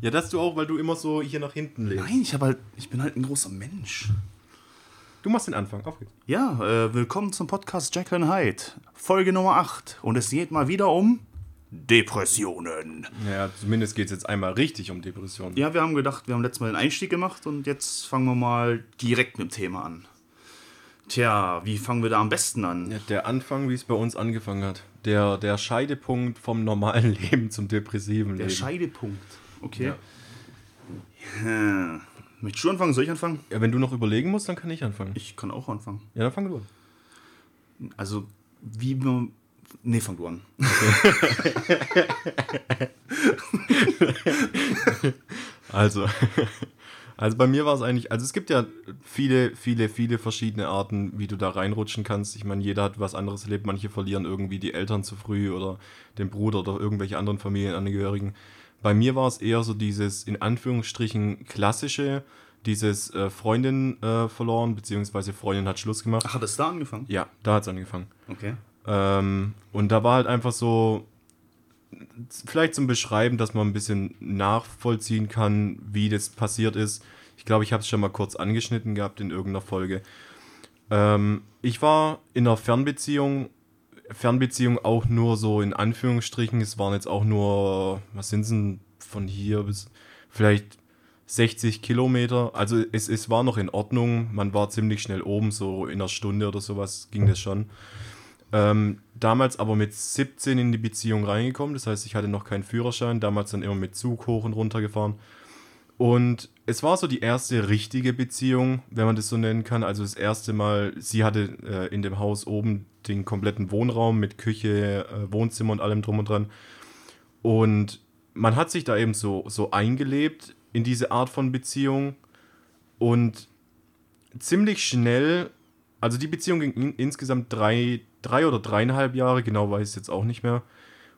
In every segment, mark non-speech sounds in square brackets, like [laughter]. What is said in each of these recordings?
ja, dass du auch, weil du immer so hier nach hinten lehnst. Nein, ich, hab halt, ich bin halt ein großer Mensch. Du machst den Anfang. Auf geht's. Ja, äh, willkommen zum Podcast Jack and Hyde. Folge Nummer 8. Und es geht mal wieder um Depressionen. Ja, zumindest geht es jetzt einmal richtig um Depressionen. Ja, wir haben gedacht, wir haben letztes Mal den Einstieg gemacht und jetzt fangen wir mal direkt mit dem Thema an. Tja, wie fangen wir da am besten an? Ja, der Anfang, wie es bei uns angefangen hat. Der, der Scheidepunkt vom normalen [laughs] Leben zum depressiven Der Leben. Scheidepunkt. Okay. Ja. Hm. Möchtest du anfangen? Soll ich anfangen? ja, wenn du noch überlegen musst, dann kann ich anfangen. Ich kann auch anfangen. Ja, dann fang du an. Also, wie man. Nee, fang du an. [laughs] Also, [laughs] also bei mir war es eigentlich, also es gibt ja viele, viele, viele verschiedene Arten, wie du da reinrutschen kannst. Ich meine, jeder hat was anderes erlebt. Manche verlieren irgendwie die Eltern zu früh oder den Bruder oder irgendwelche anderen Familienangehörigen. Bei mir war es eher so dieses, in Anführungsstrichen, klassische, dieses äh, Freundin äh, verloren, beziehungsweise Freundin hat Schluss gemacht. Ach, hat es da angefangen? Ja, da hat es angefangen. Okay. Ähm, und da war halt einfach so, vielleicht zum Beschreiben, dass man ein bisschen nachvollziehen kann, wie das passiert ist. Ich glaube, ich habe es schon mal kurz angeschnitten gehabt in irgendeiner Folge. Ähm, ich war in einer Fernbeziehung, Fernbeziehung auch nur so in Anführungsstrichen. Es waren jetzt auch nur, was sind denn von hier bis vielleicht 60 Kilometer. Also es, es war noch in Ordnung. Man war ziemlich schnell oben, so in einer Stunde oder sowas ging das schon. Ähm, damals aber mit 17 in die Beziehung reingekommen, das heißt, ich hatte noch keinen Führerschein, damals dann immer mit Zug hoch und runter gefahren. Und es war so die erste richtige Beziehung, wenn man das so nennen kann. Also das erste Mal, sie hatte äh, in dem Haus oben den kompletten Wohnraum mit Küche, äh, Wohnzimmer und allem drum und dran. Und man hat sich da eben so, so eingelebt in diese Art von Beziehung. Und ziemlich schnell, also die Beziehung ging in, insgesamt drei, drei oder dreieinhalb Jahre, genau weiß ich jetzt auch nicht mehr.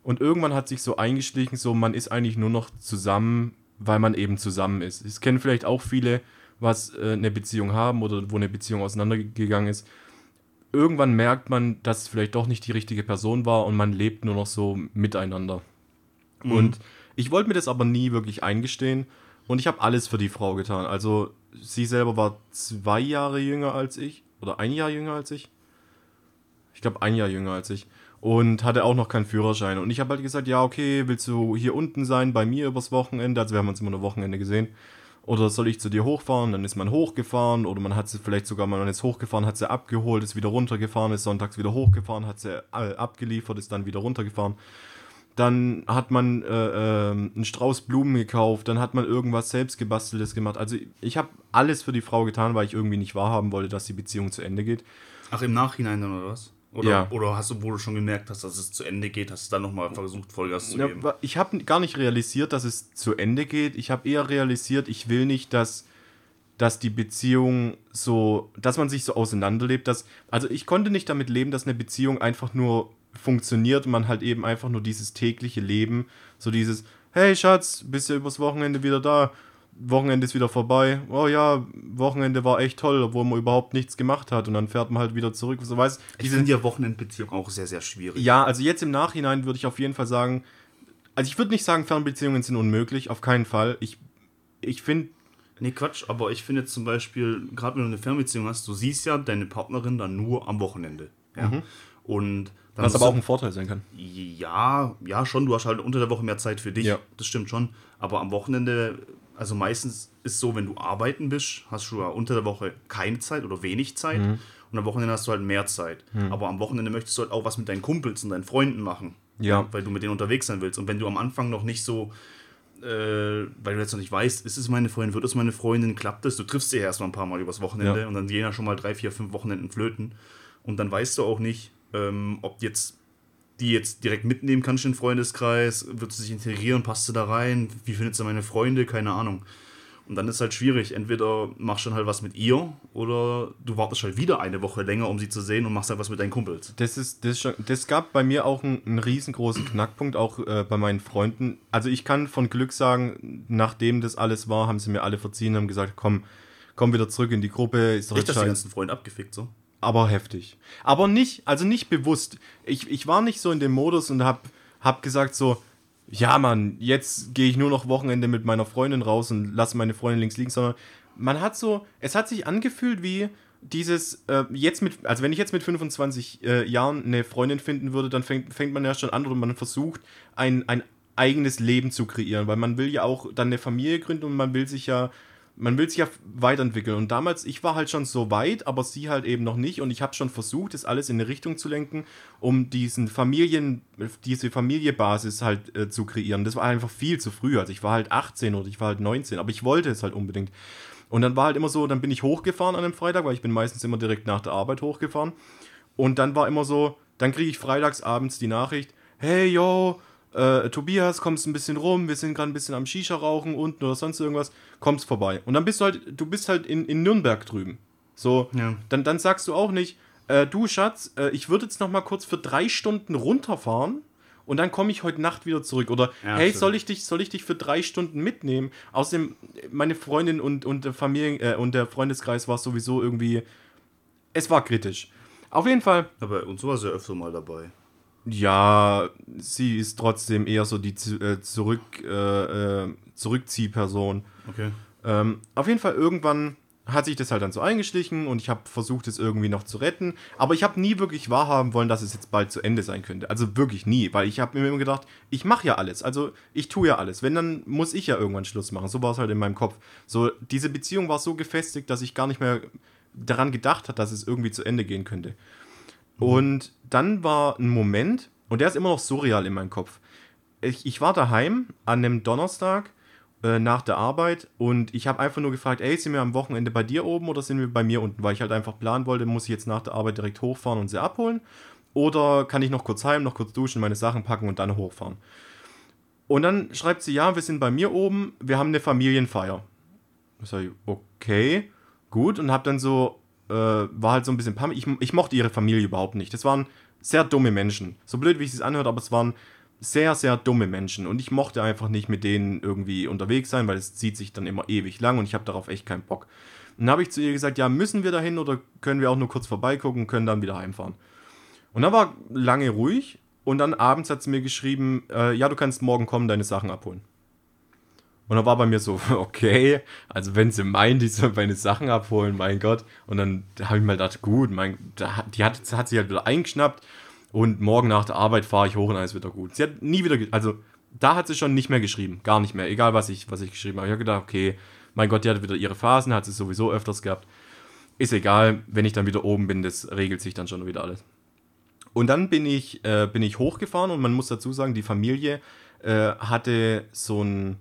Und irgendwann hat sich so eingeschlichen, so man ist eigentlich nur noch zusammen, weil man eben zusammen ist. Es kennen vielleicht auch viele, was äh, eine Beziehung haben oder wo eine Beziehung auseinandergegangen ist. Irgendwann merkt man, dass es vielleicht doch nicht die richtige Person war und man lebt nur noch so miteinander. Und ich wollte mir das aber nie wirklich eingestehen und ich habe alles für die Frau getan. Also sie selber war zwei Jahre jünger als ich oder ein Jahr jünger als ich. Ich glaube ein Jahr jünger als ich und hatte auch noch keinen Führerschein. Und ich habe halt gesagt, ja okay, willst du hier unten sein bei mir übers Wochenende? Also wir haben uns immer nur Wochenende gesehen. Oder soll ich zu dir hochfahren? Dann ist man hochgefahren oder man hat sie vielleicht sogar, man ist hochgefahren, hat sie abgeholt, ist wieder runtergefahren, ist sonntags wieder hochgefahren, hat sie äh, abgeliefert, ist dann wieder runtergefahren. Dann hat man äh, ähm, einen Strauß Blumen gekauft, dann hat man irgendwas selbst gebasteltes gemacht. Also ich habe alles für die Frau getan, weil ich irgendwie nicht wahrhaben wollte, dass die Beziehung zu Ende geht. Ach, im Nachhinein dann, oder was? Oder, Ja. oder hast du, wo du schon gemerkt hast, dass es zu Ende geht, hast du dann nochmal versucht, Vollgas zu Ja, geben? wa- ich habe gar nicht realisiert, dass es zu Ende geht. Ich habe eher realisiert, ich will nicht, dass, dass die Beziehung so, dass man sich so auseinanderlebt. Dass, also ich konnte nicht damit leben, dass eine Beziehung einfach nur funktioniert und man halt eben einfach nur dieses tägliche Leben, so dieses, hey Schatz, bist ja übers Wochenende wieder da, Wochenende ist wieder vorbei, oh ja, Wochenende war echt toll, obwohl man überhaupt nichts gemacht hat und dann fährt man halt wieder zurück. So, weißt, Ich diese, finde ja Wochenendbeziehung auch sehr, sehr schwierig. ja, also jetzt im Nachhinein würde ich auf jeden Fall sagen, also ich würde nicht sagen, Fernbeziehungen sind unmöglich, auf keinen Fall. Ich, ich finde, Nee, Quatsch, aber ich finde jetzt zum Beispiel, gerade wenn du eine Fernbeziehung hast, du siehst ja deine Partnerin dann nur am Wochenende. Ja? Und dann was aber auch ein Vorteil sein kann. Ja, ja, schon. Du hast halt unter der Woche mehr Zeit für dich. Ja. Das stimmt schon. Aber am Wochenende, also meistens ist so, wenn du arbeiten bist, hast du ja unter der Woche keine Zeit oder wenig Zeit. Mhm. Und am Wochenende hast du halt mehr Zeit. Aber am Wochenende möchtest du halt auch was mit deinen Kumpels und deinen Freunden machen. Ja. Weil du mit denen unterwegs sein willst. Und wenn du am Anfang noch nicht so, äh, weil du jetzt noch nicht weißt, ist es meine Freundin, wird es meine Freundin, klappt es? Du triffst sie ja erst mal ein paar Mal übers Wochenende Ja. und dann gehen ja schon mal drei, vier, fünf Wochenenden flöten. Und dann weißt du auch nicht, ähm, ob jetzt die jetzt direkt mitnehmen kannst in den Freundeskreis, wird sie sich integrieren, passt sie da rein, wie findet sie meine Freunde, keine Ahnung. Und dann ist halt schwierig. Entweder machst du halt was mit ihr oder du wartest halt wieder eine Woche länger, um sie zu sehen und machst halt was mit deinen Kumpels. Das ist, das, schon, das gab bei mir auch einen, einen riesengroßen Knackpunkt, auch äh, bei meinen Freunden. Also ich kann von Glück sagen, nachdem das alles war, haben sie mir alle verziehen, haben gesagt, komm, komm wieder zurück in die Gruppe. Ist doch jetzt dass die ganzen Freunde abgefickt so. Aber heftig. Aber nicht, also nicht bewusst. Ich, ich war nicht so in dem Modus und hab, hab gesagt so, ja Mann, jetzt gehe ich nur noch Wochenende mit meiner Freundin raus und lasse meine Freundin links liegen, sondern man hat so, es hat sich angefühlt wie dieses, äh, jetzt mit, also wenn ich jetzt mit 25 äh, Jahren eine Freundin finden würde, dann fängt, fängt man ja schon an oder man versucht, ein, ein eigenes Leben zu kreieren, weil man will ja auch dann eine Familie gründen und man will sich ja man will sich ja weiterentwickeln. Und damals, ich war halt schon so weit, aber sie halt eben noch nicht. Und ich habe schon versucht, das alles in eine Richtung zu lenken, um diesen Familien, diese Familiebasis halt äh, zu kreieren. Das war einfach viel zu früh. Also ich war halt 18 oder ich war halt 19, aber ich wollte es halt unbedingt. Und dann war halt immer so, dann bin ich hochgefahren an einem Freitag, weil ich bin meistens immer direkt nach der Arbeit hochgefahren. Und dann war immer so, dann kriege ich freitags abends die Nachricht, hey yo, äh, Tobias, kommst ein bisschen rum, wir sind gerade ein bisschen am Shisha rauchen unten oder sonst irgendwas, kommst vorbei. Und dann bist du halt, du bist halt in, in Nürnberg drüben. So, Ja. dann, dann sagst du auch nicht, äh, du Schatz, äh, ich würde jetzt noch mal kurz für drei Stunden runterfahren und dann komme ich heute Nacht wieder zurück. Oder Ja, hey, stimmt. soll ich dich, soll ich dich für drei Stunden mitnehmen? Außerdem, meine Freundin und, und der Familien, äh, und der Freundeskreis war sowieso irgendwie. Es war kritisch. Auf jeden Fall, Aber uns war sie ja öfter mal dabei. Ja, sie ist trotzdem eher so die äh, zurück, äh, äh, Zurückziehperson. Okay. Ähm, auf jeden Fall irgendwann hat sich das halt dann so eingeschlichen und ich habe versucht, es irgendwie noch zu retten. Aber ich habe nie wirklich wahrhaben wollen, dass es jetzt bald zu Ende sein könnte. Also wirklich nie, weil ich habe mir immer gedacht, ich mache ja alles. Also ich tue ja alles. Wenn, dann muss ich ja irgendwann Schluss machen. So war es halt in meinem Kopf. So, diese Beziehung war so gefestigt, dass ich gar nicht mehr daran gedacht habe, dass es irgendwie zu Ende gehen könnte. Und dann war ein Moment, und der ist immer noch surreal in meinem Kopf. Ich, ich war daheim an einem Donnerstag äh, nach der Arbeit und ich habe einfach nur gefragt, ey, sind wir am Wochenende bei dir oben oder sind wir bei mir unten? Weil ich halt einfach planen wollte, muss ich jetzt nach der Arbeit direkt hochfahren und sie abholen? Oder kann ich noch kurz heim, noch kurz duschen, meine Sachen packen und dann hochfahren? Und dann schreibt sie, ja, wir sind bei mir oben, wir haben eine Familienfeier. Ich sage, okay, gut. Und hab dann so, äh, war halt so ein bisschen pammig. Ich, ich mochte ihre Familie überhaupt nicht. Das waren sehr dumme Menschen. So blöd, wie es sich anhört, aber es waren sehr, sehr dumme Menschen. Und ich mochte einfach nicht mit denen irgendwie unterwegs sein, weil es zieht sich dann immer ewig lang und ich habe darauf echt keinen Bock. Und dann habe ich zu ihr gesagt, ja, müssen wir dahin oder können wir auch nur kurz vorbeigucken und können dann wieder heimfahren? Und dann war lange ruhig und dann abends hat sie mir geschrieben, äh, ja, du kannst morgen kommen, deine Sachen abholen. Und dann war bei mir so, [laughs] okay, also wenn sie meint, die soll meine Sachen abholen, mein Gott. Und dann habe ich mal gedacht, gut, mein, die hat, hat sich halt wieder eingeschnappt und morgen nach der Arbeit fahre ich hoch und alles wieder gut. Sie hat nie wieder, also da hat sie schon nicht mehr geschrieben, gar nicht mehr, egal was ich, was ich geschrieben habe. Ich habe gedacht, okay, mein Gott, die hat wieder ihre Phasen, hat sie sowieso öfters gehabt. Ist egal, wenn ich dann wieder oben bin, das regelt sich dann schon wieder alles. Und dann bin ich, äh, bin ich hochgefahren und man muss dazu sagen, die Familie äh, hatte so ein,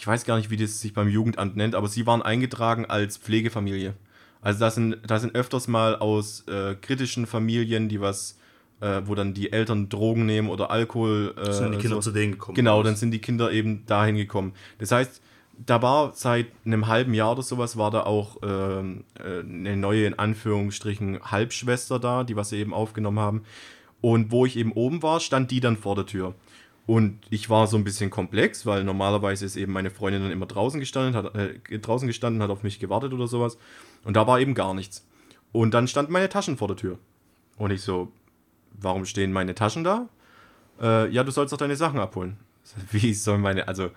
ich weiß gar nicht, wie das sich beim Jugendamt nennt, aber sie waren eingetragen als Pflegefamilie. Also da sind, da sind öfters mal aus äh, kritischen Familien, die was, äh, wo dann die Eltern Drogen nehmen oder Alkohol. Äh, Sind die Kinder so. zu denen gekommen? Genau, dann sind die Kinder eben dahin gekommen. Das heißt, da war seit einem halben Jahr oder sowas, war da auch ähm, äh, eine neue, in Anführungsstrichen, Halbschwester da, die was sie eben aufgenommen haben. Und wo ich eben oben war, stand die dann vor der Tür. Und ich war so ein bisschen komplex, weil normalerweise ist eben meine Freundin dann immer draußen gestanden, hat äh, draußen gestanden, hat auf mich gewartet oder sowas. Und da war eben gar nichts. Und dann standen meine Taschen vor der Tür. Und ich so, warum stehen meine Taschen da? Äh, ja, du sollst doch deine Sachen abholen. [laughs] Wie soll meine, also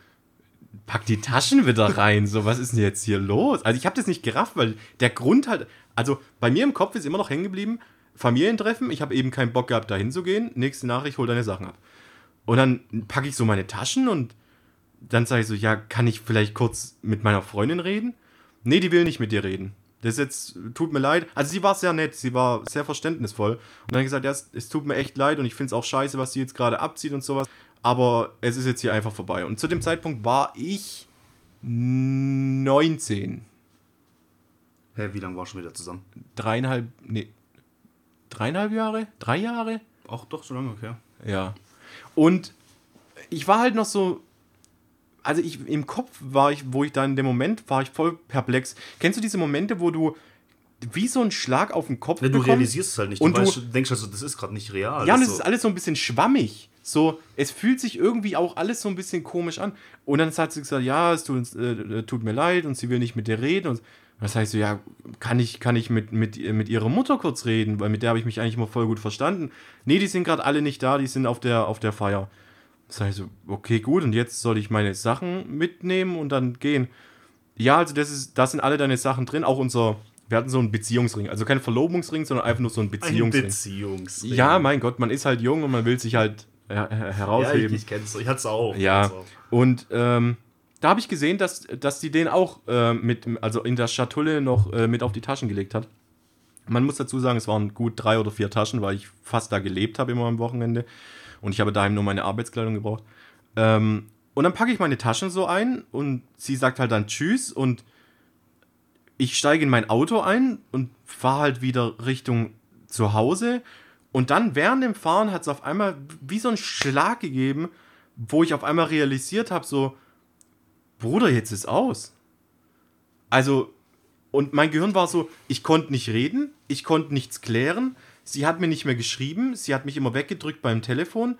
pack die Taschen wieder rein. So, was ist denn jetzt hier los? Also ich habe das nicht gerafft, weil der Grund halt, also bei mir im Kopf ist immer noch hängen geblieben, Familientreffen, ich habe eben keinen Bock gehabt, da hinzugehen. Nächste Nachricht, hol deine Sachen ab. Und dann packe ich so meine Taschen und dann sage ich so, ja, kann ich vielleicht kurz mit meiner Freundin reden? Nee, die will nicht mit dir reden. Das jetzt, tut mir leid. Also sie war sehr nett, sie war sehr verständnisvoll. Und dann habe ich gesagt, ja, es, es tut mir echt leid und ich finde es auch scheiße, was sie jetzt gerade abzieht und sowas. Aber es ist jetzt hier einfach vorbei. Und zu dem Zeitpunkt war ich 19. Hä, wie lange war schon wieder zusammen? Dreieinhalb, nee, dreieinhalb Jahre? Drei Jahre? Ach doch, so lange, okay. Ja. Und ich war halt noch so also ich im Kopf war ich, wo ich da in dem Moment war ich voll perplex. Kennst du diese Momente, wo du wie so ein Schlag auf den Kopf Ja, du bekommst? realisierst es halt nicht. Und du- weißt, du denkst also, das ist gerade nicht real. Ja, und es so- ist alles so ein bisschen schwammig. So, es fühlt sich irgendwie auch alles so ein bisschen komisch an. Und dann hat sie gesagt, ja, es tut, äh, äh, tut mir leid und sie will nicht mit dir reden. Und das heißt so, ja, kann ich, kann ich mit, mit, mit ihrer Mutter kurz reden, weil mit der habe ich mich eigentlich immer voll gut verstanden. Nee, die sind gerade alle nicht da, die sind auf der, auf der Feier. Das heißt so, okay, gut, und jetzt soll ich meine Sachen mitnehmen und dann gehen. Ja, also das ist, da sind alle deine Sachen drin, auch unser, wir hatten so einen Beziehungsring, also kein Verlobungsring, sondern einfach nur so ein ein Beziehungsring. Beziehungsring. Ja, mein Gott, man ist halt jung und man will sich halt her her- ja ich, herausheben. ich kenn's. Ich hatte auch. Ja, auch. und ähm, da habe ich gesehen, dass, dass die den auch äh, mit, also in der Schatulle noch äh, mit auf die Taschen gelegt hat. Man muss dazu sagen, es waren gut drei oder vier Taschen, weil ich fast da gelebt habe immer am Wochenende. Und ich habe daheim nur meine Arbeitskleidung gebraucht. Ähm, und dann packe ich meine Taschen so ein und sie sagt halt dann Tschüss und ich steige in mein Auto ein und fahre halt wieder Richtung zu Hause. Und dann während dem Fahren hat es auf einmal wie so einen Schlag gegeben, wo ich auf einmal realisiert habe, so, Bruder, jetzt ist aus. Also, und mein Gehirn war so, ich konnte nicht reden, ich konnte nichts klären, sie hat mir nicht mehr geschrieben, sie hat mich immer weggedrückt beim Telefon.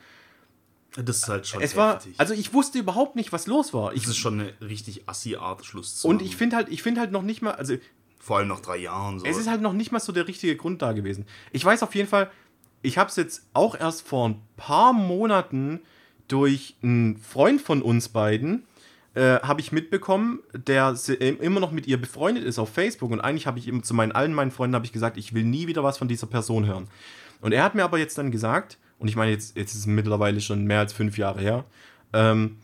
Das ist halt schon Es war, also ich wusste überhaupt nicht, was los war. Ich, das ist schon eine richtig assi Art, Schluss zu und machen. ich finde halt, ich finde halt noch nicht mal, also Vor allem nach drei Jahren. So. Es ist halt noch nicht mal so der richtige Grund da gewesen. Ich weiß auf jeden Fall, ich habe es jetzt auch erst vor ein paar Monaten durch einen Freund von uns beiden, äh, habe ich mitbekommen, der immer noch mit ihr befreundet ist auf Facebook. Und eigentlich habe ich ihm zu meinen allen meinen Freunden habe ich gesagt, ich will nie wieder was von dieser Person hören. Und er hat mir aber jetzt dann gesagt, und ich meine, jetzt, jetzt ist es mittlerweile schon mehr als fünf Jahre her, ähm,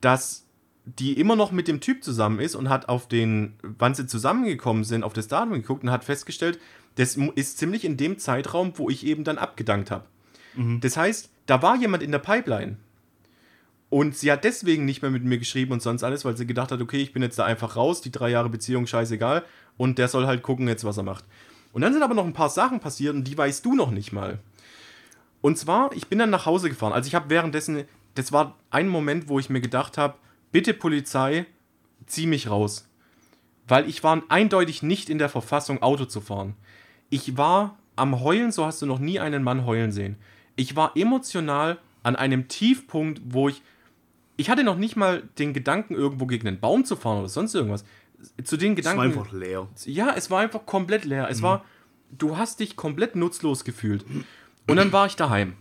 dass die immer noch mit dem Typ zusammen ist und hat auf den, wann sie zusammengekommen sind, auf das Datum geguckt und hat festgestellt, das ist ziemlich in dem Zeitraum, wo ich eben dann abgedankt habe. Das heißt, da war jemand in der Pipeline. Und sie hat deswegen nicht mehr mit mir geschrieben und sonst alles, weil sie gedacht hat, okay, ich bin jetzt da einfach raus, die drei Jahre Beziehung, scheißegal. Und der soll halt gucken jetzt, was er macht. Und dann sind aber noch ein paar Sachen passiert und die weißt du noch nicht mal. Und zwar, ich bin dann nach Hause gefahren. Also ich habe währenddessen, das war ein Moment, wo ich mir gedacht habe, bitte Polizei, zieh mich raus. Weil ich war eindeutig nicht in der Verfassung, Auto zu fahren. Ich war am Heulen, so hast du noch nie einen Mann heulen sehen. Ich war emotional an einem Tiefpunkt, wo ich, ich hatte noch nicht mal den Gedanken, irgendwo gegen einen Baum zu fahren oder sonst irgendwas. Zu den Es war Gedanken. einfach leer. Ja, es war einfach komplett leer. Es war, du hast dich komplett nutzlos gefühlt. Und dann war ich daheim.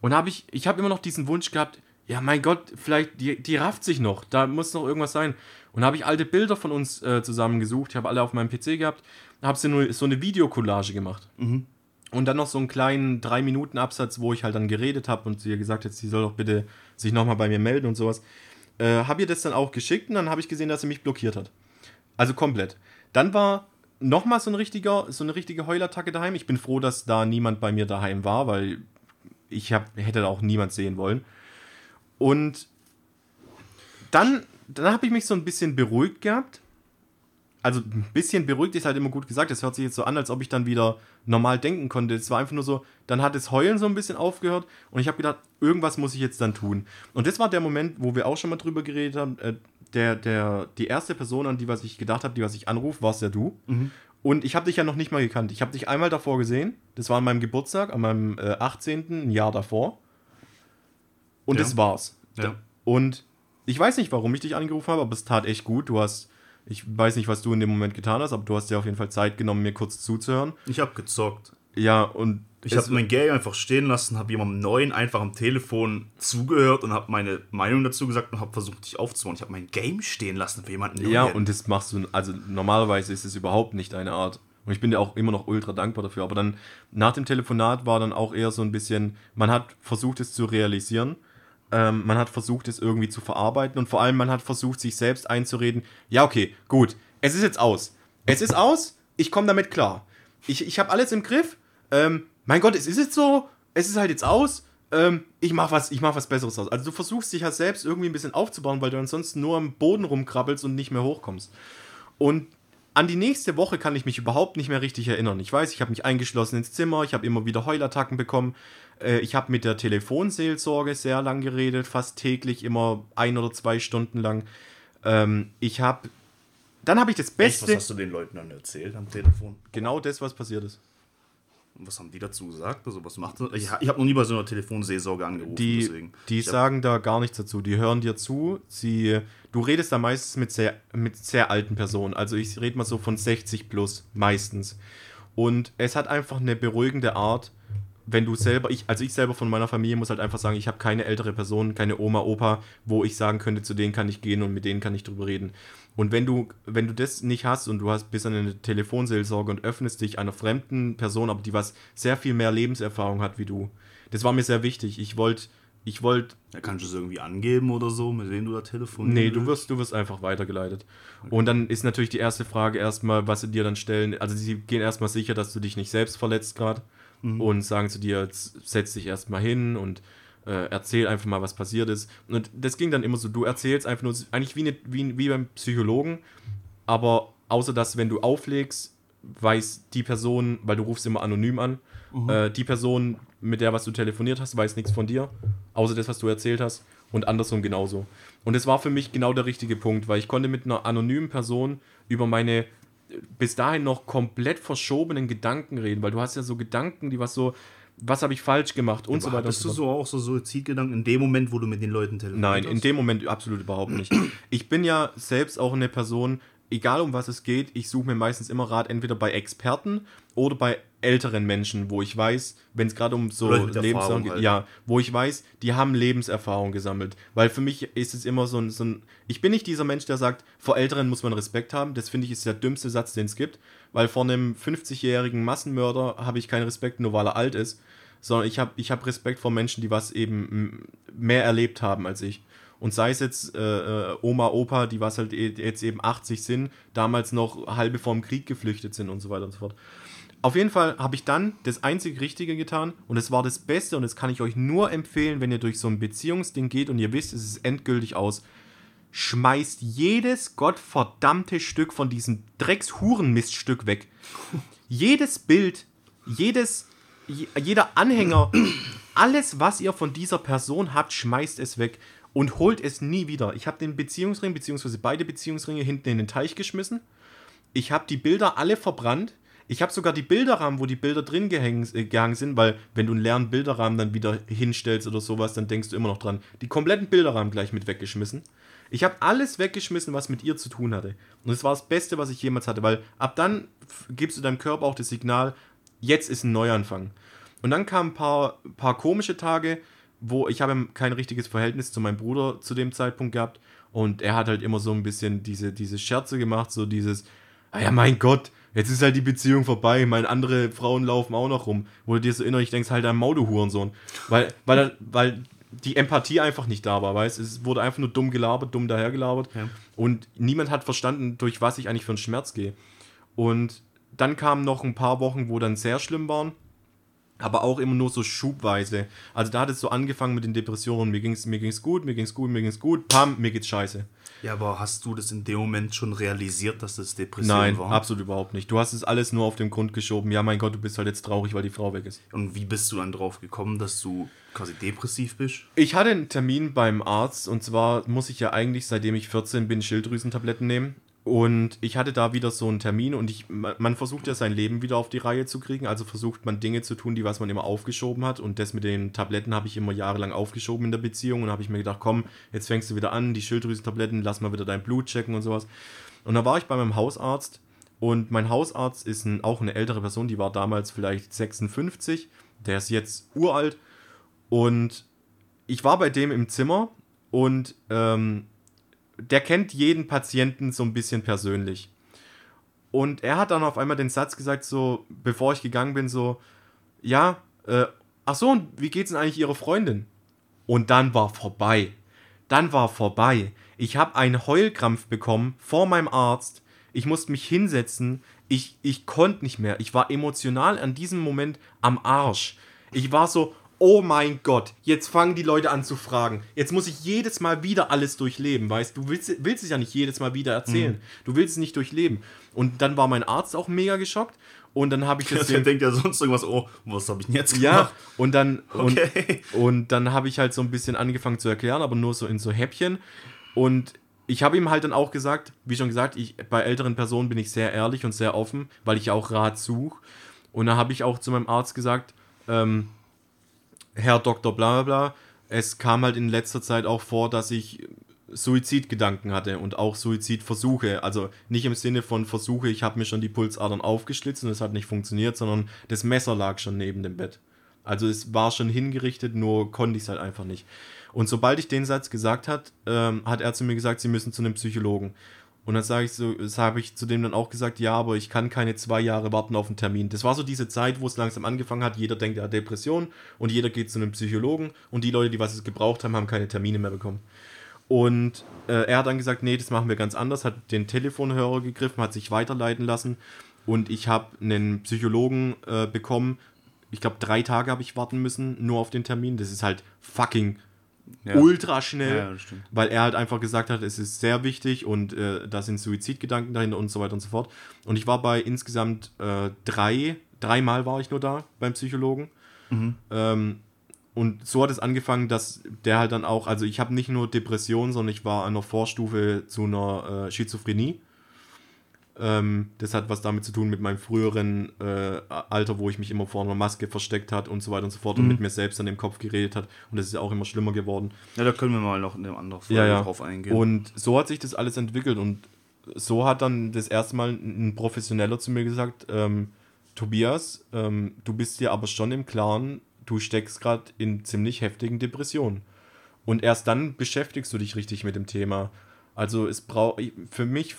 Und habe ich, ich habe immer noch diesen Wunsch gehabt, ja, mein Gott, vielleicht, die, die rafft sich noch, da muss noch irgendwas sein. Und habe ich alte Bilder von uns äh, zusammengesucht, ich habe alle auf meinem PC gehabt, habe so eine Videocollage gemacht. Und dann noch so einen kleinen 3-Minuten-Absatz, wo ich halt dann geredet habe und sie gesagt hat, sie soll doch bitte sich nochmal bei mir melden und sowas. Äh, habe ihr das dann auch geschickt und dann habe ich gesehen, dass sie mich blockiert hat. Also komplett. Dann war nochmal so, ein richtiger, so eine richtige Heulattacke daheim. Ich bin froh, dass da niemand bei mir daheim war, weil ich hab, hätte auch niemand sehen wollen. Und dann, dann habe ich mich so ein bisschen beruhigt gehabt. Also ein bisschen beruhigt ist halt immer gut gesagt. Das hört sich jetzt so an, als ob ich dann wieder normal denken konnte. Es war einfach nur so, dann hat das Heulen so ein bisschen aufgehört und ich habe gedacht, irgendwas muss ich jetzt dann tun. Und das war der Moment, wo wir auch schon mal drüber geredet haben. Äh, der, der, die erste Person, an die was ich gedacht habe, die was ich anrufe, warst ja du. Und ich habe dich ja noch nicht mal gekannt. Ich habe dich einmal davor gesehen. Das war an meinem Geburtstag, an meinem äh, 18. ein Jahr davor. Und Ja. das war's. Ja. Und ich weiß nicht, warum ich dich angerufen habe, aber es tat echt gut. Du hast, ich weiß nicht, was du in dem Moment getan hast, aber du hast dir auf jeden Fall Zeit genommen, mir kurz zuzuhören. Ich habe gezockt. Ja, und Ich habe mein Game einfach stehen lassen, habe jemandem Neuen einfach am Telefon zugehört und habe meine Meinung dazu gesagt und habe versucht, dich aufzubauen. Ich habe mein Game stehen lassen für jemanden Neuen. Ja, und das machst du, also normalerweise ist es überhaupt nicht deine Art. Und ich bin dir auch immer noch ultra dankbar dafür. Aber dann nach dem Telefonat war dann auch eher so ein bisschen, man hat versucht es zu realisieren. Ähm, man hat versucht es irgendwie zu verarbeiten und vor allem man hat versucht sich selbst einzureden, ja okay, gut, es ist jetzt aus. Es ist aus, ich komme damit klar. Ich, ich habe alles im Griff. Ähm, mein Gott, es ist jetzt so, es ist halt jetzt aus. Ähm, ich mache was, ich mach was Besseres aus. Also du versuchst dich halt selbst irgendwie ein bisschen aufzubauen, weil du ansonsten nur am Boden rumkrabbelst und nicht mehr hochkommst. Und An die nächste Woche kann ich mich überhaupt nicht mehr richtig erinnern. Ich weiß, ich habe mich eingeschlossen ins Zimmer, ich habe immer wieder Heulattacken bekommen. Äh, ich habe mit der Telefonseelsorge sehr lang geredet, fast täglich, immer ein oder zwei Stunden lang. Ähm, ich habe. Dann habe ich das Echt, Beste. was hast du den Leuten dann erzählt am Telefon? genau das, was passiert ist. Und was haben die dazu gesagt? Also, was macht das? Ich, ich habe noch nie bei so einer Telefonseelsorge angerufen, Die, deswegen. die Ich sagen da gar nichts dazu. Die hören dir zu. Sie, du redest da meistens mit sehr, mit sehr alten Personen. Also ich rede mal so von 60 plus meistens. Und es hat einfach eine beruhigende Art, wenn du selber, ich, also ich selber von meiner Familie muss halt einfach sagen, ich habe keine ältere Person, keine Oma, Opa, wo ich sagen könnte, zu denen kann ich gehen und mit denen kann ich drüber reden. Und wenn du, wenn du das nicht hast und du hast bis an eine Telefonseelsorge und öffnest dich einer fremden Person, aber die was sehr viel mehr Lebenserfahrung hat wie du, das war mir sehr wichtig. Ich wollte, ich wollte Ja, kannst du es irgendwie angeben oder so, mit wem du da telefonierst? Nee, du wirst, du wirst einfach weitergeleitet. Und dann ist natürlich die erste Frage erstmal, was sie dir dann stellen. Also sie gehen erstmal sicher, dass du dich nicht selbst verletzt gerade und sagen zu dir, setz dich erstmal hin und äh, erzähl einfach mal, was passiert ist. Und das ging dann immer so, du erzählst einfach nur, eigentlich wie, eine, wie, wie beim Psychologen, aber außer dass, wenn du auflegst, weiß die Person, weil du rufst immer anonym an, äh, die Person, mit der was du telefoniert hast, weiß nichts von dir, außer das, was du erzählt hast und andersrum genauso. Und es war für mich genau der richtige Punkt, weil ich konnte mit einer anonymen Person über meine bis dahin noch komplett verschobenen Gedanken reden, weil du hast ja so Gedanken, die was so, was habe ich falsch gemacht und so weiter. Hattest du so auch so Suizidgedanken in dem Moment, wo du mit den Leuten telefoniert Nein, in dem Moment absolut überhaupt nicht. [clears throat] Ich bin ja selbst auch eine Person, egal um was es geht, ich suche mir meistens immer Rat entweder bei Experten oder bei älteren Menschen, wo ich weiß, wenn es gerade um so Lebenserfahrung Erfahrung geht, halt. ja, wo ich weiß, die haben Lebenserfahrung gesammelt. Weil für mich ist es immer so ein, so ein, ich bin nicht dieser Mensch, der sagt, vor Älteren muss man Respekt haben. Das finde ich ist der dümmste Satz, den es gibt. Weil vor einem 50-jährigen Massenmörder habe ich keinen Respekt, nur weil er alt ist. Sondern ich habe ich hab Respekt vor Menschen, die was eben mehr erlebt haben als ich. Und sei es jetzt äh, äh, Oma, Opa, die was halt e- jetzt eben 80 sind, damals noch halbe vorm Krieg geflüchtet sind und so weiter und so fort. Auf jeden Fall habe ich dann das einzig Richtige getan und es war das Beste und das kann ich euch nur empfehlen, wenn ihr durch so ein Beziehungsding geht und ihr wisst, es ist endgültig aus. Schmeißt jedes gottverdammte Stück von diesem Dreckshurenmiststück weg. jedes Bild, jedes, je- jeder Anhänger, alles, was ihr von dieser Person habt, schmeißt es weg und holt es nie wieder. Ich habe den Beziehungsring, beziehungsweise beide Beziehungsringe hinten in den Teich geschmissen. Ich habe die Bilder alle verbrannt. Ich habe sogar die Bilderrahmen, wo die Bilder drin gehängen, äh, gehangen sind, weil wenn du einen leeren Bilderrahmen dann wieder hinstellst oder sowas, dann denkst du immer noch dran. Die kompletten Bilderrahmen gleich mit weggeschmissen. Ich habe alles weggeschmissen, was mit ihr zu tun hatte. Und es war das Beste, was ich jemals hatte, weil ab dann gibst du deinem Körper auch das Signal, jetzt ist ein Neuanfang. Und dann kamen ein paar, paar komische Tage, wo ich habe kein richtiges Verhältnis zu meinem Bruder zu dem Zeitpunkt gehabt. Und er hat halt immer so ein bisschen diese, diese Scherze gemacht, so dieses, ah ja, mein Gott, jetzt ist halt die Beziehung vorbei, meine andere Frauen laufen auch noch rum. Wo du dir so innerlich denkst, halt ein Maul, du Hurensohn. Weil, weil, weil die Empathie einfach nicht da war, weißt Es wurde einfach nur dumm gelabert, dumm dahergelabert. Ja. Und niemand hat verstanden, durch was ich eigentlich für einen Schmerz gehe. Und dann kamen noch ein paar Wochen, wo dann sehr schlimm waren. Aber auch immer nur so schubweise. Also da hat es so angefangen mit den Depressionen. Mir ging es mir ging's gut, mir ging's gut, mir ging's gut. Pam, mir geht's scheiße. Ja, aber hast du das in dem Moment schon realisiert, dass das Depression Nein, war? absolut überhaupt nicht. Du hast es alles nur auf den Grund geschoben. Ja, mein Gott, du bist halt jetzt traurig, weil die Frau weg ist. Und wie bist du dann drauf gekommen, dass du quasi depressiv bist? Ich hatte einen Termin beim Arzt und zwar muss ich ja eigentlich, seitdem ich 14 bin, Schilddrüsentabletten nehmen. Und ich hatte da wieder so einen Termin und ich, man versucht ja sein Leben wieder auf die Reihe zu kriegen. Also versucht man Dinge zu tun, die was man immer aufgeschoben hat. Und das mit den Tabletten habe ich immer jahrelang aufgeschoben in der Beziehung. Und habe ich mir gedacht, komm, jetzt fängst du wieder an, die Schilddrüsentabletten, lass mal wieder dein Blut checken und sowas. Und da war ich bei meinem Hausarzt und mein Hausarzt ist ein, auch eine ältere Person, die war damals vielleicht 56, der ist jetzt uralt. Und ich war bei dem im Zimmer und ähm, der kennt jeden Patienten so ein bisschen persönlich. Und er hat dann auf einmal den Satz gesagt, so, bevor ich gegangen bin, so, ja, äh, ach so, und wie geht's denn eigentlich Ihrer Freundin? Und dann war vorbei. Dann war vorbei. Ich habe einen Heulkrampf bekommen vor meinem Arzt. Ich musste mich hinsetzen. Ich, ich konnte nicht mehr. Ich war emotional an diesem Moment am Arsch. Ich war so, oh mein Gott, jetzt fangen die Leute an zu fragen. Jetzt muss ich jedes Mal wieder alles durchleben, weißt du? Du willst, willst es ja nicht jedes Mal wieder erzählen. Mhm. Du willst es nicht durchleben. Und dann war mein Arzt auch mega geschockt. Und dann habe ich [laughs] das. Der denkt ja sonst irgendwas, oh, was habe ich denn jetzt gemacht? Ja, und dann, okay. und, und dann habe ich halt so ein bisschen angefangen zu erklären, aber nur so in so Häppchen. Und ich habe ihm halt dann auch gesagt, wie schon gesagt, ich, bei älteren Personen bin ich sehr ehrlich und sehr offen, weil ich auch Rat suche. Und da habe ich auch zu meinem Arzt gesagt, ähm, Herr Doktor bla bla bla, es kam halt in letzter Zeit auch vor, dass ich Suizidgedanken hatte und auch Suizidversuche. Also nicht im Sinne von Versuche, ich habe mir schon die Pulsadern aufgeschlitzt und es hat nicht funktioniert, sondern das Messer lag schon neben dem Bett. Also es war schon hingerichtet, nur konnte ich es halt einfach nicht. Und sobald ich den Satz gesagt hat, ähm, hat er zu mir gesagt, sie müssen zu einem Psychologen. Und dann sage ich so, das habe ich zu dem dann auch gesagt, ja, aber ich kann keine zwei Jahre warten auf einen Termin. Das war so diese Zeit, wo es langsam angefangen hat, jeder denkt, er hat Depression und jeder geht zu einem Psychologen und die Leute, die was gebraucht haben, haben keine Termine mehr bekommen. Und äh, er hat dann gesagt, nee, das machen wir ganz anders, hat den Telefonhörer gegriffen, hat sich weiterleiten lassen und ich habe einen Psychologen äh, bekommen. Ich glaube, drei Tage habe ich warten müssen, nur auf den Termin. Das ist halt fucking ja. ultra schnell, ja, weil er halt einfach gesagt hat, es ist sehr wichtig und äh, da sind Suizidgedanken dahinter und so weiter und so fort. Und ich war bei insgesamt äh, drei, dreimal war ich nur da beim Psychologen. Mhm. Ähm, und so hat es angefangen, dass der halt dann auch, also ich habe nicht nur Depressionen, sondern ich war an der Vorstufe zu einer äh, Schizophrenie. Ähm, das hat was damit zu tun mit meinem früheren äh, Alter, wo ich mich immer vor einer Maske versteckt hat und so weiter und so fort mhm. und mit mir selbst an dem Kopf geredet hat. Und das ist ja auch immer schlimmer geworden. Ja, da können wir mal noch in dem anderen Folge ja, ja. drauf eingehen. Und so hat sich das alles entwickelt und so hat dann das erste Mal ein Professioneller zu mir gesagt, ähm, Tobias, ähm, du bist dir aber schon im Klaren, du steckst gerade in ziemlich heftigen Depressionen. Und erst dann beschäftigst du dich richtig mit dem Thema. Also es braucht, für mich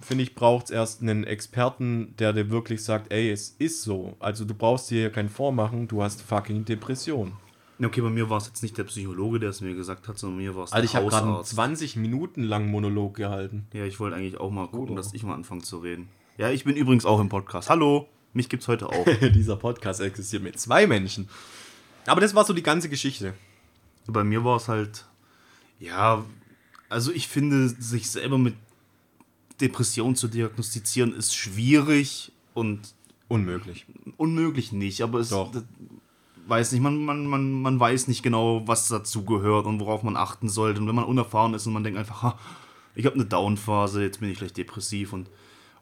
finde ich, braucht es erst einen Experten, der dir wirklich sagt, ey, es ist so. Also du brauchst dir hier keinen Vormachen, du hast fucking Depression. Okay, bei mir war es jetzt nicht der Psychologe, der es mir gesagt hat, sondern mir war es also der Also ich habe gerade 20 Minuten lang Monolog gehalten. Ja, ich wollte eigentlich auch mal gucken, oh. dass ich mal anfange zu reden. Ja, ich bin übrigens auch im Podcast. Hallo, mich gibt's heute auch. [laughs] Dieser Podcast existiert mit zwei Menschen. Aber das war so die ganze Geschichte. Bei mir war es halt, ja, also ich finde, sich selber mit Depression zu diagnostizieren ist schwierig und unmöglich. Unmöglich nicht, aber es Doch. weiß nicht, man, man, man, man weiß nicht genau, was dazu gehört und worauf man achten sollte. Und wenn man unerfahren ist und man denkt einfach, ha, ich habe eine Downphase, jetzt bin ich gleich depressiv und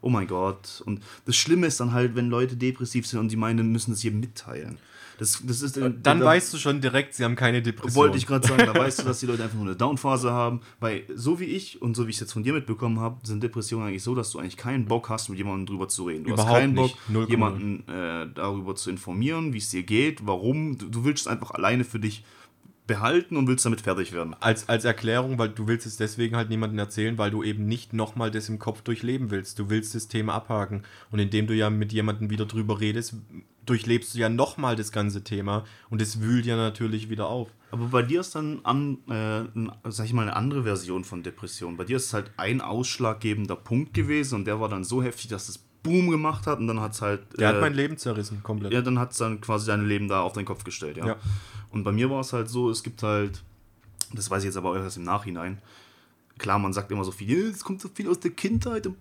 oh mein Gott. Und das Schlimme ist dann halt, wenn Leute depressiv sind und die meinen, müssen es jedem mitteilen. Das, das ist, dann da, weißt du schon direkt, sie haben keine Depression. Wollte ich gerade sagen, da [laughs] weißt du, dass die Leute einfach nur eine Downphase haben. Weil so wie ich und so wie ich es jetzt von dir mitbekommen habe, sind Depressionen eigentlich so, dass du eigentlich keinen Bock hast, mit jemandem drüber zu reden. Du Überhaupt hast keinen Bock, jemanden äh, darüber zu informieren, wie es dir geht, warum. Du, du willst es einfach alleine für dich behalten und willst damit fertig werden. Als, als Erklärung, weil du willst es deswegen halt niemandem erzählen, weil du eben nicht nochmal das im Kopf durchleben willst. Du willst das Thema abhaken. Und indem du ja mit jemandem wieder drüber redest, durchlebst du ja nochmal das ganze Thema und es wühlt ja natürlich wieder auf. Aber bei dir ist dann, an, äh, sag ich mal, eine andere Version von Depression. Bei dir ist es halt ein ausschlaggebender Punkt gewesen und der war dann so heftig, dass es Boom gemacht hat und dann hat es halt. Der äh, hat mein Leben zerrissen, komplett. Ja, dann hat es dann quasi dein Leben da auf den Kopf gestellt, ja. ja. Und bei mir war es halt so, es gibt halt, das weiß ich jetzt aber auch erst im Nachhinein, klar, man sagt immer so viel, es kommt so viel aus der Kindheit und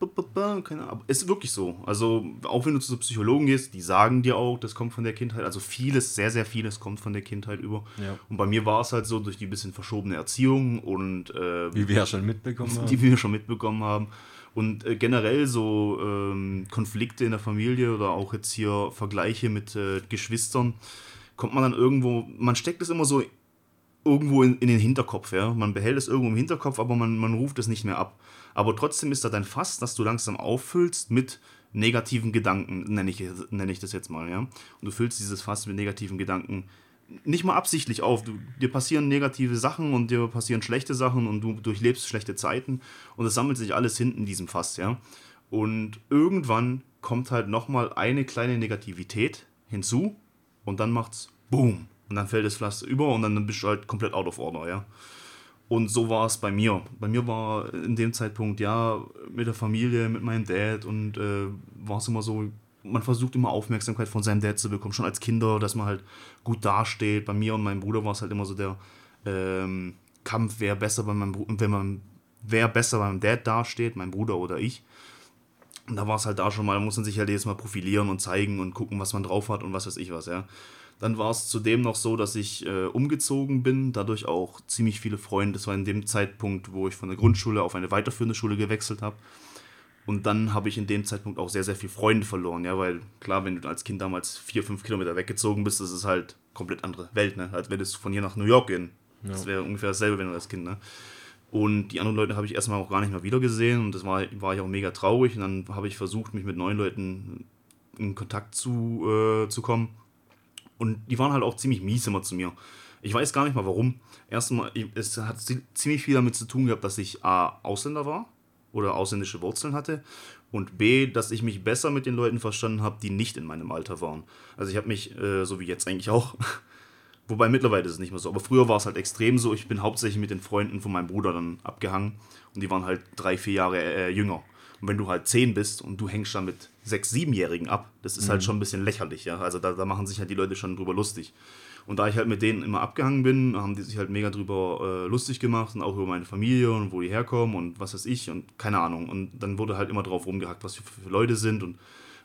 keine Ahnung. Es ist wirklich so. Also, auch wenn du zu so Psychologen gehst, die sagen dir auch, das kommt von der Kindheit. Also vieles, sehr, sehr vieles kommt von der Kindheit über. Ja. Und bei mir war es halt so, durch die bisschen verschobene Erziehung und äh, wie wir ja schon mitbekommen [laughs] haben. Die wir schon mitbekommen haben. Und äh, generell so ähm, Konflikte in der Familie oder auch jetzt hier Vergleiche mit äh, Geschwistern, kommt man dann irgendwo, man steckt es immer so irgendwo in, in, den Hinterkopf, ja. Man behält es irgendwo im Hinterkopf, aber man, man ruft es nicht mehr ab. Aber trotzdem ist da dein Fass, das du langsam auffüllst mit negativen Gedanken, nenne ich, nenne ich das jetzt mal, ja. Und du füllst dieses Fass mit negativen Gedanken nicht mal absichtlich auf. Du, dir passieren negative Sachen und dir passieren schlechte Sachen und du durchlebst schlechte Zeiten und es sammelt sich alles hinten in diesem Fass, ja. Und irgendwann kommt halt nochmal eine kleine Negativität hinzu und dann macht's Boom. Und dann fällt das Pflaster über und dann bist du halt komplett out of order, ja. Und so war es bei mir. Bei mir war in dem Zeitpunkt, ja, mit der Familie, mit meinem Dad und äh, war es immer so, man versucht immer Aufmerksamkeit von seinem Dad zu bekommen, schon als Kinder, dass man halt gut dasteht. Bei mir und meinem Bruder war es halt immer so der ähm, Kampf, wer besser bei meinem Bruder, wenn man, wer besser beim Dad dasteht, mein Bruder oder ich. Und da war es halt da schon mal, da muss man sich halt jedes Mal profilieren und zeigen und gucken, was man drauf hat und was weiß ich was, ja. Dann war es zudem noch so, dass ich äh, umgezogen bin, dadurch auch ziemlich viele Freunde. Das war in dem Zeitpunkt, wo ich von der Grundschule auf eine weiterführende Schule gewechselt habe. Und dann habe ich in dem Zeitpunkt auch sehr, sehr viele Freunde verloren, ja, weil klar, wenn du als Kind damals vier, fünf Kilometer weggezogen bist, das ist halt komplett andere Welt, ne? Als würdest du von hier nach New York gehen. Ja. Das wäre ungefähr dasselbe, wenn du als Kind, ne? Und die anderen Leute habe ich erstmal auch gar nicht mehr wieder gesehen und das war, war ich auch mega traurig. Und dann habe ich versucht, mich mit neuen Leuten in Kontakt zu, äh, zu kommen. Und die waren halt auch ziemlich mies immer zu mir. Ich weiß gar nicht mal warum. Erstmal, es hat ziemlich viel damit zu tun gehabt, dass ich A, Ausländer war oder ausländische Wurzeln hatte und B, dass ich mich besser mit den Leuten verstanden habe, die nicht in meinem Alter waren. Also ich habe mich, äh, so wie jetzt eigentlich auch, [laughs] wobei mittlerweile ist es nicht mehr so, aber früher war es halt extrem so, ich bin hauptsächlich mit den Freunden von meinem Bruder dann abgehangen und die waren halt drei, vier Jahre äh, jünger. Und wenn du halt zehn bist und du hängst dann mit sechs, siebenjährigen ab, das ist halt mhm. halt schon ein bisschen lächerlich, ja. Also da, da machen sich halt die Leute schon drüber lustig. Und da ich halt mit denen immer abgehangen bin, haben die sich halt mega drüber äh, lustig gemacht und auch über meine Familie und wo die herkommen und was weiß ich und keine Ahnung. Und dann wurde halt immer drauf rumgehackt, was für, für Leute sind und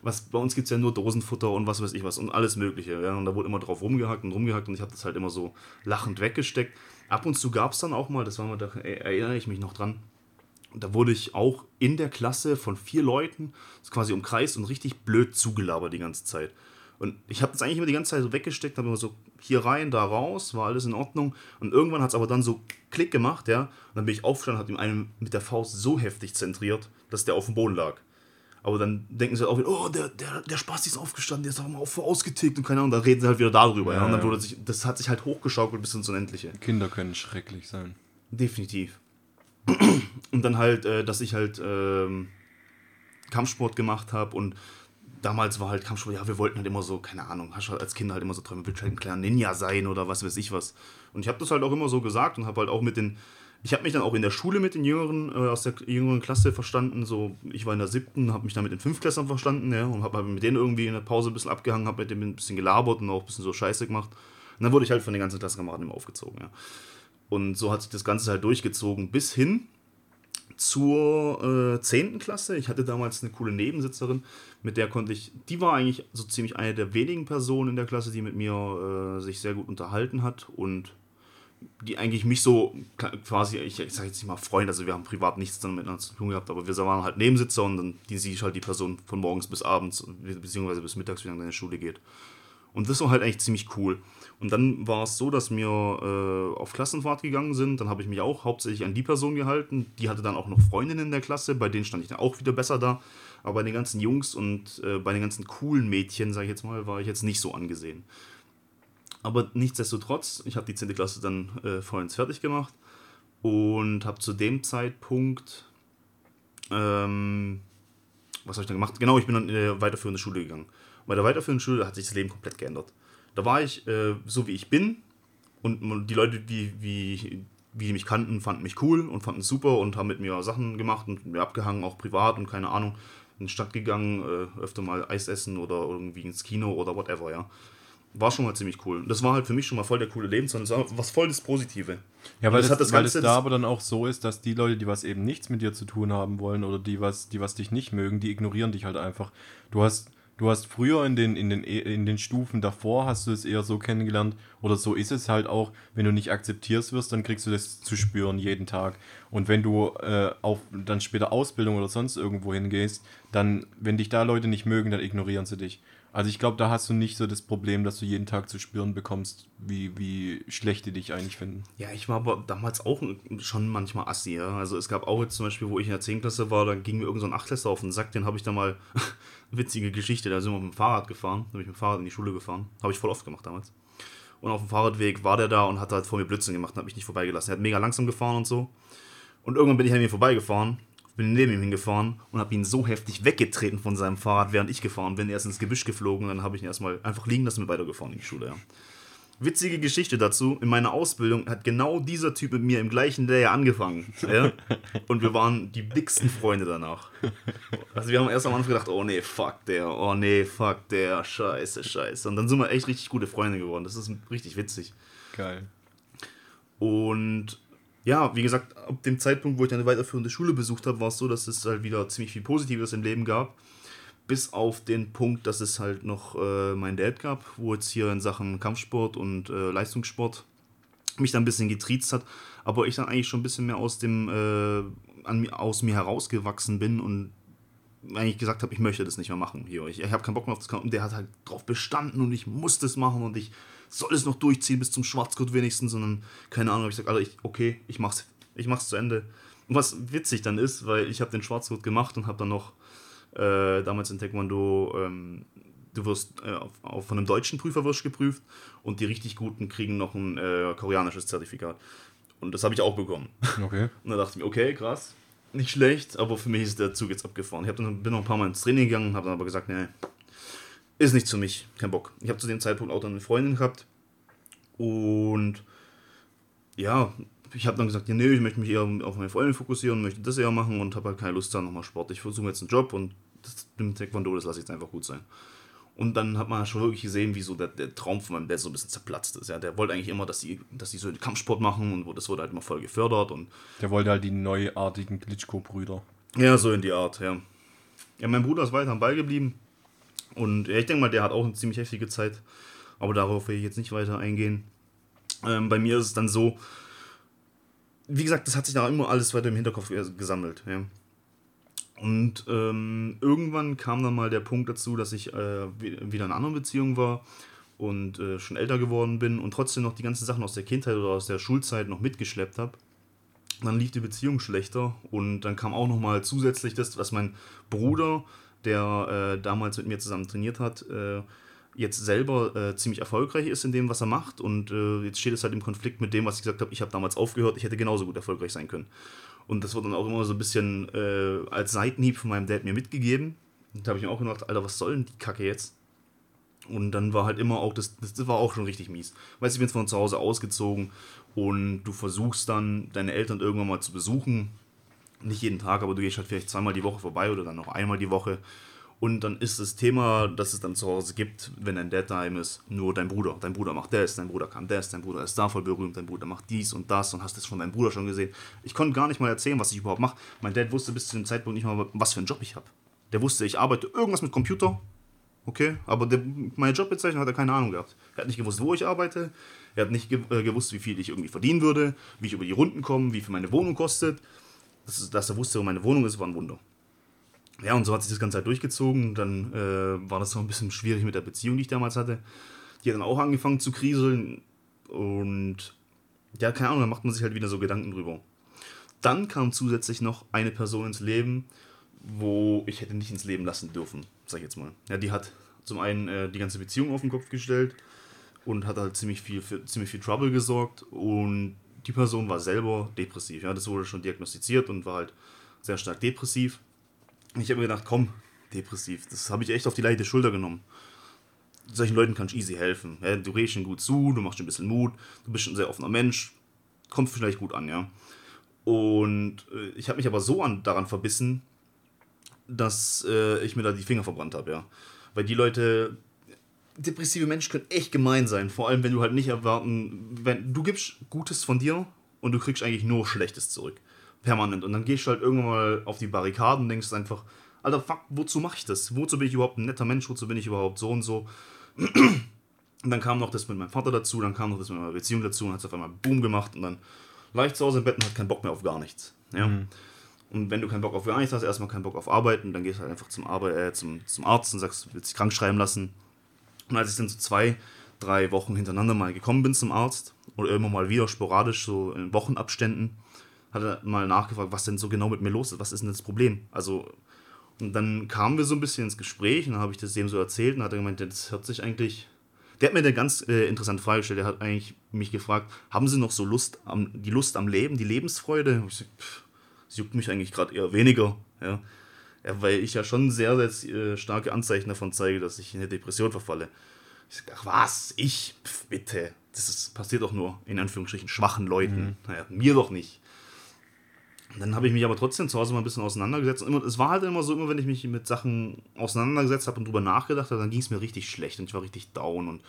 was bei uns gibt es ja nur Dosenfutter und was weiß ich was und alles Mögliche. Ja? Und da wurde immer drauf rumgehackt und rumgehackt und ich habe das halt immer so lachend weggesteckt. Ab und zu gab es dann auch mal, das war mal, da erinnere ich mich noch dran, da wurde ich auch in der Klasse von vier Leuten quasi umkreist und richtig blöd zugelabert die ganze Zeit. Und ich habe das eigentlich immer die ganze Zeit so weggesteckt, habe immer so hier rein, da raus, war alles in Ordnung. Und irgendwann hat es aber dann so Klick gemacht, ja. Und dann bin ich aufgestanden, hat ihm einen mit der Faust so heftig zentriert, dass der auf dem Boden lag. Aber dann denken sie halt auch wieder, oh, der, der, der Spasti ist aufgestanden, der ist auch mal auf, ausgetickt und keine Ahnung, dann reden sie halt wieder darüber, ja. ja. Und dann wurde sich, das hat sich halt hochgeschaukelt bis ins Unendliche. Kinder können schrecklich sein. Definitiv. [clears throat] Und dann halt, äh, dass ich halt ähm, Kampfsport gemacht habe und damals war halt Kampfsport, ja, wir wollten halt immer so, keine Ahnung, hast du als Kind halt immer so Träume, willst halt ein kleiner Ninja sein oder was weiß ich was. Und ich habe das halt auch immer so gesagt und habe halt auch mit den, ich habe mich dann auch in der Schule mit den Jüngeren, äh, aus der jüngeren Klasse verstanden, so, ich war in der siebten, habe mich dann mit den Fünftklässlern verstanden, ja, und habe halt mit denen irgendwie in der Pause ein bisschen abgehangen, habe mit denen ein bisschen gelabert und auch ein bisschen so Scheiße gemacht. Und dann wurde ich halt von den ganzen Klassenkameraden immer aufgezogen, ja. Und so hat sich das Ganze halt durchgezogen bis hin zur äh, 10. Klasse. Ich hatte damals eine coole Nebensitzerin, mit der konnte ich, die war eigentlich so ziemlich eine der wenigen Personen in der Klasse, die mit mir äh, sich sehr gut unterhalten hat und die eigentlich mich so quasi, ich, ich sage jetzt nicht mal Freund, also wir haben privat nichts dann miteinander zu tun gehabt, aber wir waren halt Nebensitzer und dann die sie halt die Person von morgens bis abends, beziehungsweise bis mittags, wie lange deine Schule geht. Und das war halt eigentlich ziemlich cool. Und dann war es so, dass wir äh, auf Klassenfahrt gegangen sind. Dann habe ich mich auch hauptsächlich an die Person gehalten. Die hatte dann auch noch Freundinnen in der Klasse, bei denen stand ich dann auch wieder besser da. Aber bei den ganzen Jungs und äh, bei den ganzen coolen Mädchen, sage ich jetzt mal, war ich jetzt nicht so angesehen. Aber nichtsdestotrotz, ich habe die 10. Klasse dann äh, vollends fertig gemacht und habe zu dem Zeitpunkt, ähm, was habe ich dann gemacht? Genau, ich bin dann in eine weiterführende Schule gegangen. Bei der weiterführenden Schule hat sich das Leben komplett geändert. Da war ich äh, so, wie ich bin. Und die Leute, die, wie, wie die mich kannten, fanden mich cool und fanden es super und haben mit mir Sachen gemacht und mir abgehangen, auch privat und keine Ahnung. In die Stadt gegangen, äh, öfter mal Eis essen oder irgendwie ins Kino oder whatever, ja. War schon mal ziemlich cool. Das war halt für mich schon mal voll der coole Lebenssonne. Das war was voll das Positive. Ja, weil, das, das, das weil es da aber dann auch so ist, dass die Leute, die was eben nichts mit dir zu tun haben wollen oder die was, die was dich nicht mögen, die ignorieren dich halt einfach. Du hast du hast früher in den, in, den, in den Stufen davor hast du es eher so kennengelernt, oder so ist es halt auch, wenn du nicht akzeptierst wirst, dann kriegst du das zu spüren jeden Tag. Und wenn du äh, auf dann später Ausbildung oder sonst irgendwo hingehst, dann, wenn dich da Leute nicht mögen, dann ignorieren sie dich. Also ich glaube, da hast du nicht so das Problem, dass du jeden Tag zu spüren bekommst, wie, wie schlecht die dich eigentlich finden. Ja, ich war aber damals auch schon manchmal assi. Ja? Also es gab auch jetzt zum Beispiel, wo ich in der 10. Klasse war, da ging mir irgendein so Achtklässler auf den Sack, den habe ich da mal, [laughs] witzige Geschichte, da sind wir mit dem Fahrrad gefahren, da bin ich mit dem Fahrrad in die Schule gefahren. Habe ich voll oft gemacht damals. Und auf dem Fahrradweg war der da und hat halt vor mir Blödsinn gemacht und hat mich nicht vorbeigelassen. Er hat mega langsam gefahren und so. Und irgendwann bin ich an ihm vorbeigefahren bin neben ihm hingefahren und habe ihn so heftig weggetreten von seinem Fahrrad, während ich gefahren bin. Er ist ins Gebüsch geflogen und dann habe ich ihn erstmal einfach liegen lassen und weitergefahren in die Schule. Ja. Witzige Geschichte dazu. In meiner Ausbildung hat genau dieser Typ mit mir im gleichen Layer angefangen. Ja? Und wir waren die dicksten Freunde danach. Also wir haben erst am Anfang gedacht, oh nee, fuck der, oh nee, fuck der, scheiße, scheiße. Und dann sind wir echt richtig gute Freunde geworden. Das ist richtig witzig. Geil. Und ja, wie gesagt, ab dem Zeitpunkt, wo ich eine weiterführende Schule besucht habe, war es so, dass es halt wieder ziemlich viel Positives im Leben gab. Bis auf den Punkt, dass es halt noch äh, mein Dad gab, wo jetzt hier in Sachen Kampfsport und äh, Leistungssport mich dann ein bisschen getriezt hat, aber ich dann eigentlich schon ein bisschen mehr aus dem äh, an, aus mir herausgewachsen bin und eigentlich gesagt habe, ich möchte das nicht mehr machen hier. Ich, ich habe keinen Bock mehr auf das Kampf. Und der hat halt drauf bestanden und ich muss das machen und ich soll es noch durchziehen bis zum Schwarzgurt wenigstens, sondern keine Ahnung, ich sage, Alter, ich, okay, ich mach's, ich mach's zu Ende. Und was witzig dann ist, weil ich habe den Schwarzgurt gemacht und habe dann noch äh, damals in Taekwondo, ähm, du wirst äh, auf, auf, von einem deutschen Prüfer wirst geprüft und die richtig Guten kriegen noch ein äh, koreanisches Zertifikat. Und das habe ich auch bekommen. Okay. [laughs] Und da dachte ich mir, okay, krass, nicht schlecht, aber für mich ist der Zug jetzt abgefahren. Ich dann, bin noch ein paar Mal ins Training gegangen, habe dann aber gesagt, nee, ist nichts für mich, kein Bock. Ich habe zu dem Zeitpunkt auch dann eine Freundin gehabt und ja, ich habe dann gesagt, nee, ich möchte mich eher auf meine Freundin fokussieren, möchte das eher machen und habe halt keine Lust da nochmal Sport. Ich versuche jetzt einen Job und das mit dem Taekwondo, das lasse ich jetzt einfach gut sein. Und dann hat man schon wirklich gesehen, wie so der, der Traum von meinem Dad so ein bisschen zerplatzt ist. Ja, der wollte eigentlich immer, dass die, dass die so Kampfsport machen und das wurde halt immer voll gefördert. Und der wollte halt die neuartigen Klitschko-Brüder. Ja, so in die Art, ja. Ja, mein Bruder ist weiter am Ball geblieben. Und ja, ich denke mal, der hat auch eine ziemlich heftige Zeit. Aber darauf will ich jetzt nicht weiter eingehen. Ähm, bei mir ist es dann so, wie gesagt, das hat sich da immer alles weiter im Hinterkopf gesammelt. Ja. Und ähm, irgendwann kam dann mal der Punkt dazu, dass ich äh, wieder in einer anderen Beziehung war und äh, schon älter geworden bin und trotzdem noch die ganzen Sachen aus der Kindheit oder aus der Schulzeit noch mitgeschleppt habe. Dann lief die Beziehung schlechter und dann kam auch noch mal zusätzlich das, was mein Bruder, der äh, damals mit mir zusammen trainiert hat, äh, jetzt selber äh, ziemlich erfolgreich ist in dem, was er macht. Und äh, jetzt steht es halt im Konflikt mit dem, was ich gesagt habe, ich habe damals aufgehört, ich hätte genauso gut erfolgreich sein können. Und das wurde dann auch immer so ein bisschen äh, als Seitenhieb von meinem Dad mir mitgegeben. Und da habe ich mir auch gedacht, Alter, was soll denn die Kacke jetzt? Und dann war halt immer auch, das, das war auch schon richtig mies. Weißt du, ich bin von zu Hause ausgezogen und du versuchst dann, deine Eltern irgendwann mal zu besuchen. Nicht jeden Tag, aber du gehst halt vielleicht zweimal die Woche vorbei oder dann noch einmal die Woche. Und dann ist das Thema, das es dann zu Hause gibt, wenn dein Dad daheim ist, nur dein Bruder. Dein Bruder macht das, dein Bruder kann das, dein Bruder ist da voll berühmt, dein Bruder macht dies und das und hast das von deinem Bruder schon gesehen. Ich konnte gar nicht mal erzählen, was ich überhaupt mache. Mein Dad wusste bis zu dem Zeitpunkt nicht mal, was für einen Job ich habe. Der wusste, ich arbeite irgendwas mit Computer, okay, aber der, meine Jobbezeichnung hat er keine Ahnung gehabt. Er hat nicht gewusst, wo ich arbeite, er hat nicht äh, gewusst, wie viel ich irgendwie verdienen würde, wie ich über die Runden komme, wie viel meine Wohnung kostet. Das dass er wusste, wo meine Wohnung ist, war ein Wunder. Ja, und so hat sich das Ganze halt durchgezogen. Dann äh, war das noch ein bisschen schwierig mit der Beziehung, die ich damals hatte. Die hat dann auch angefangen zu kriseln. Und ja, keine Ahnung, da macht man sich halt wieder so Gedanken drüber. Dann kam zusätzlich noch eine Person ins Leben, wo ich hätte nicht ins Leben lassen dürfen, sag ich jetzt mal. Ja, die hat zum einen äh, die ganze Beziehung auf den Kopf gestellt und hat halt ziemlich viel für ziemlich viel Trouble gesorgt und die Person war selber depressiv. Ja, das wurde schon diagnostiziert und war halt sehr stark depressiv. Ich habe mir gedacht, komm, depressiv, das habe ich echt auf die leichte Schulter genommen. Solchen Leuten kann ich easy helfen. Ja, du redest schon gut zu, du machst schon ein bisschen Mut, du bist ein sehr offener Mensch, kommt vielleicht gut an, ja. Und äh, ich habe mich aber so an, daran verbissen, dass äh, ich mir da die Finger verbrannt habe, ja. Weil die Leute, depressive Menschen können echt gemein sein, vor allem wenn du halt nicht erwarten, wenn du gibst Gutes von dir und du kriegst eigentlich nur Schlechtes zurück permanent. Und dann gehst du halt irgendwann mal auf die Barrikaden und denkst einfach, Alter, fuck, wozu mache ich das? Wozu bin ich überhaupt ein netter Mensch? Wozu bin ich überhaupt so und so? Und dann kam noch das mit meinem Vater dazu, dann kam noch das mit meiner Beziehung dazu und hat es auf einmal Boom gemacht und dann leicht zu Hause im Bett und hat keinen Bock mehr auf gar nichts. Ja? Mhm. Und wenn du keinen Bock auf gar nichts hast, erstmal keinen Bock auf Arbeiten, dann gehst du halt einfach zum, Arbe äh, zum, zum Arzt und sagst, du willst dich krank schreiben lassen. Und als ich dann so zwei, drei Wochen hintereinander mal gekommen bin zum Arzt, oder immer mal wieder sporadisch, so in Wochenabständen, hat er mal nachgefragt, was denn so genau mit mir los ist, was ist denn das Problem? Also, und dann kamen wir so ein bisschen ins Gespräch und dann habe ich das dem so erzählt und hat er gemeint, das hört sich eigentlich. Der hat mir eine ganz äh, interessante Frage gestellt. Der hat eigentlich mich gefragt, haben Sie noch so Lust am, die Lust am Leben, die Lebensfreude? Und ich so, pff, das juckt mich eigentlich gerade eher weniger. Ja. ja. weil ich ja schon sehr, sehr äh, starke Anzeichen davon zeige, dass ich in eine Depression verfalle. Ich sag, ach was, ich? Pff, bitte. Das ist, passiert doch nur, in Anführungsstrichen, schwachen Leuten. Mhm. Naja, mir doch nicht. Dann habe ich mich aber trotzdem zu Hause mal ein bisschen auseinandergesetzt. Und immer, es war halt immer so, immer wenn ich mich mit Sachen auseinandergesetzt habe und drüber nachgedacht habe, dann ging es mir richtig schlecht und ich war richtig down und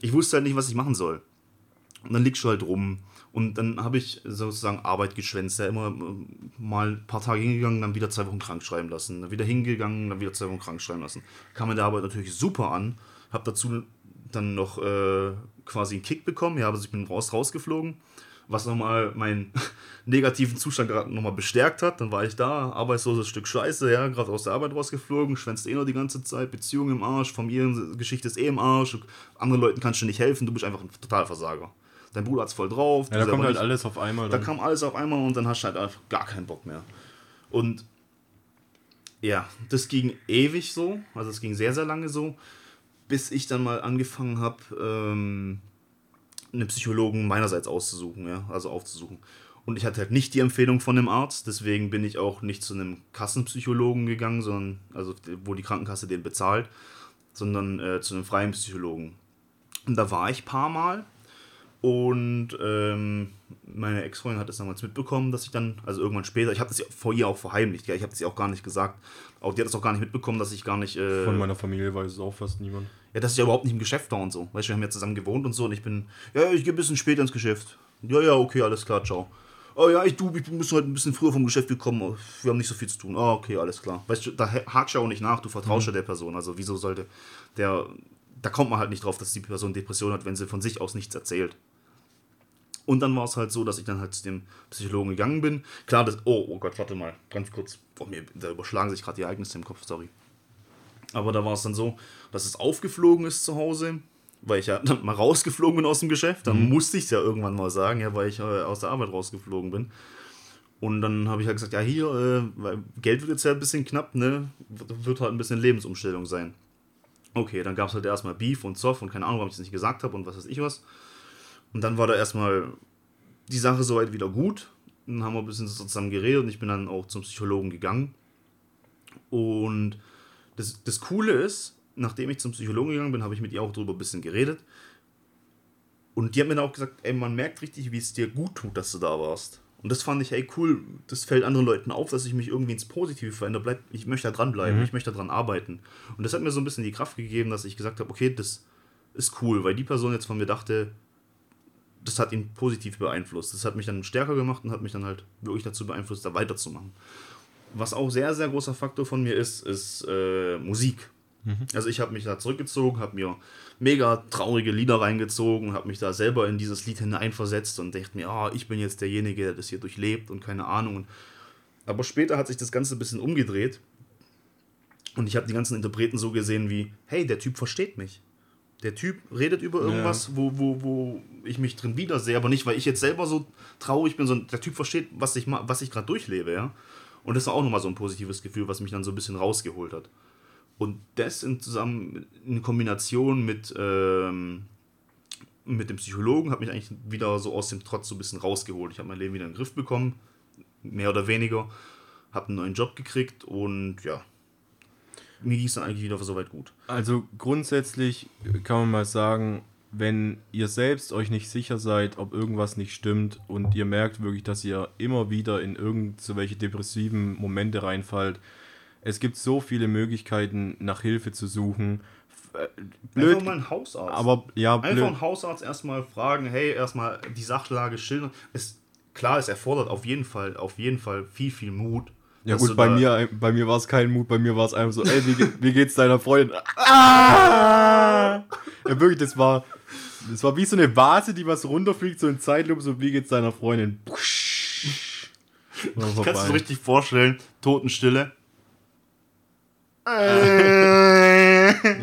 ich wusste halt nicht, was ich machen soll. Und dann liegst du halt rum. Und dann habe ich sozusagen Arbeit geschwänzt. Ja, immer äh, mal ein paar Tage hingegangen, dann wieder zwei Wochen krank schreiben lassen. Dann wieder hingegangen, dann wieder zwei Wochen krank schreiben lassen. Kam mir der Arbeit natürlich super an. Habe dazu dann noch äh, quasi einen Kick bekommen. Ja, also ich bin raus, rausgeflogen was nochmal meinen [laughs] negativen Zustand gerade nochmal bestärkt hat. Dann war ich da, arbeitsloses Stück Scheiße, ja, gerade aus der Arbeit rausgeflogen, schwänzt eh noch die ganze Zeit, Beziehung im Arsch, Familiengeschichte ist eh im Arsch, anderen Leuten kannst du nicht helfen, du bist einfach ein Totalversager. Dein Bruder hat's voll drauf. Ja, da kommt halt nicht, alles auf einmal. Dann. Da kam alles auf einmal und dann hast du halt einfach gar keinen Bock mehr. Und ja, das ging ewig so, also es ging sehr, sehr lange so, bis ich dann mal angefangen habe, ähm, einen Psychologen meinerseits auszusuchen, ja, also aufzusuchen. Und ich hatte halt nicht die Empfehlung von einem Arzt, deswegen bin ich auch nicht zu einem Kassenpsychologen gegangen, sondern, also wo die Krankenkasse den bezahlt, sondern äh, zu einem freien Psychologen. Und da war ich ein paar Mal und ähm, meine Ex-Freundin hat es damals mitbekommen, dass ich dann, also irgendwann später, ich habe das vor ihr auch verheimlicht, ja, ich habe das ja auch gar nicht gesagt. Auch die hat es auch gar nicht mitbekommen, dass ich gar nicht. Äh, Von meiner Familie weiß es auch fast niemand. Ja, dass ich ja überhaupt nicht im Geschäft war und so. Weißt du, wir haben ja zusammen gewohnt und so und ich bin, ja, ich gehe ein bisschen später ins Geschäft. Ja, ja, okay, alles klar, ciao. Oh ja, ich, du, ich muss heute ein bisschen früher vom Geschäft gekommen, wir haben nicht so viel zu tun. Oh, okay, alles klar. Weißt du, da hakst du auch nicht nach, du vertraust mhm. ja der Person. Also wieso sollte der, da kommt man halt nicht drauf, dass die Person Depression hat, wenn sie von sich aus nichts erzählt. Und dann war es halt so, dass ich dann halt zu dem Psychologen gegangen bin. Klar, das. Oh, oh Gott, warte mal, ganz kurz. Oh, mir, da überschlagen sich gerade die Ereignisse im Kopf, sorry. Aber da war es dann so, dass es aufgeflogen ist zu Hause, weil ich ja dann mal rausgeflogen bin aus dem Geschäft. Dann mhm. musste ich es ja irgendwann mal sagen, ja, weil ich äh, aus der Arbeit rausgeflogen bin. Und dann habe ich halt gesagt, ja, hier, äh, weil Geld wird jetzt ja ein bisschen knapp, ne? Wird halt ein bisschen Lebensumstellung sein. Okay, dann gab es halt erstmal Beef und Zoff und keine Ahnung, warum ich das nicht gesagt habe und was weiß ich was. Und dann war da erstmal die Sache soweit wieder gut. Dann haben wir ein bisschen zusammen geredet und ich bin dann auch zum Psychologen gegangen. Und das, das Coole ist, nachdem ich zum Psychologen gegangen bin, habe ich mit ihr auch darüber ein bisschen geredet. Und die hat mir dann auch gesagt, ey, man merkt richtig, wie es dir gut tut, dass du da warst. Und das fand ich, ey, cool, das fällt anderen Leuten auf, dass ich mich irgendwie ins Positive verändere. Bleib, ich möchte da dranbleiben, mhm. ich möchte daran arbeiten. Und das hat mir so ein bisschen die Kraft gegeben, dass ich gesagt habe, okay, das ist cool, weil die Person jetzt von mir dachte, das hat ihn positiv beeinflusst. Das hat mich dann stärker gemacht und hat mich dann halt wirklich dazu beeinflusst, da weiterzumachen. Was auch sehr, sehr großer Faktor von mir ist, ist äh, Musik. Mhm. Also ich habe mich da zurückgezogen, habe mir mega traurige Lieder reingezogen, habe mich da selber in dieses Lied hineinversetzt und dachte mir, ah, ich bin jetzt derjenige, der das hier durchlebt und keine Ahnung. Aber später hat sich das Ganze ein bisschen umgedreht und ich habe die ganzen Interpreten so gesehen wie, hey, der Typ versteht mich. Der Typ redet über irgendwas, ja. wo, wo, wo ich mich drin wiedersehe, aber nicht, weil ich jetzt selber so traurig bin, sondern der Typ versteht, was ich, was ich gerade durchlebe, ja. Und das war auch nochmal so ein positives Gefühl, was mich dann so ein bisschen rausgeholt hat. Und das in, zusammen in Kombination mit, ähm, mit dem Psychologen hat mich eigentlich wieder so aus dem Trotz so ein bisschen rausgeholt. Ich habe mein Leben wieder in den Griff bekommen, mehr oder weniger, habe einen neuen Job gekriegt und ja, mir ging es dann eigentlich wieder soweit gut. Also grundsätzlich kann man mal sagen, wenn ihr selbst euch nicht sicher seid, ob irgendwas nicht stimmt und ihr merkt wirklich, dass ihr immer wieder in irgendwelche depressiven Momente reinfallt, es gibt so viele Möglichkeiten, nach Hilfe zu suchen. Äh, blöd, Einfach mal einen Hausarzt. Aber ja, blöd. Einfach einen Hausarzt erstmal fragen, hey, erstmal die Sachlage schildern. Es, klar, es erfordert auf jeden Fall, auf jeden Fall viel, viel Mut ja gut, bei mir, bei mir war es kein Mut, bei mir war es einfach so, ey, wie, wie geht's deiner Freundin? Ah! Ja wirklich, das war, das war wie so eine Vase, die was runterfliegt, so in Zeitlupe, so wie geht's deiner Freundin? Kannst du dir richtig vorstellen, Totenstille. [laughs] ich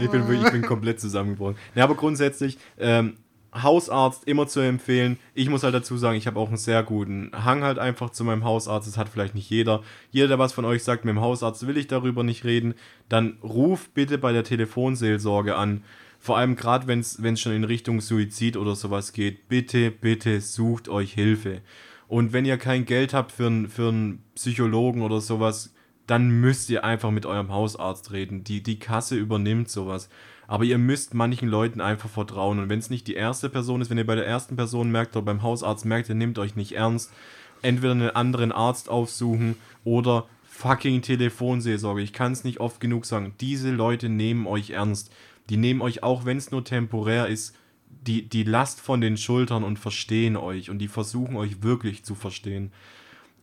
bin wirklich, ich bin komplett zusammengebrochen. Ja, aber grundsätzlich, ähm, Hausarzt immer zu empfehlen. Ich muss halt dazu sagen, ich habe auch einen sehr guten Hang halt einfach zu meinem Hausarzt. Das hat vielleicht nicht jeder. Jeder, der was von euch sagt, mit dem Hausarzt will ich darüber nicht reden, dann ruft bitte bei der Telefonseelsorge an. Vor allem gerade, wenn es schon in Richtung Suizid oder sowas geht. Bitte, bitte sucht euch Hilfe. Und wenn ihr kein Geld habt für, für einen Psychologen oder sowas, dann müsst ihr einfach mit eurem Hausarzt reden. Die, die Kasse übernimmt sowas. Aber ihr müsst manchen Leuten einfach vertrauen. Und wenn es nicht die erste Person ist, wenn ihr bei der ersten Person merkt oder beim Hausarzt merkt, ihr nehmt euch nicht ernst, entweder einen anderen Arzt aufsuchen oder fucking Telefonseelsorge. Ich kann es nicht oft genug sagen. Diese Leute nehmen euch ernst. Die nehmen euch, auch wenn es nur temporär ist, die, die Last von den Schultern und verstehen euch. Und die versuchen euch wirklich zu verstehen.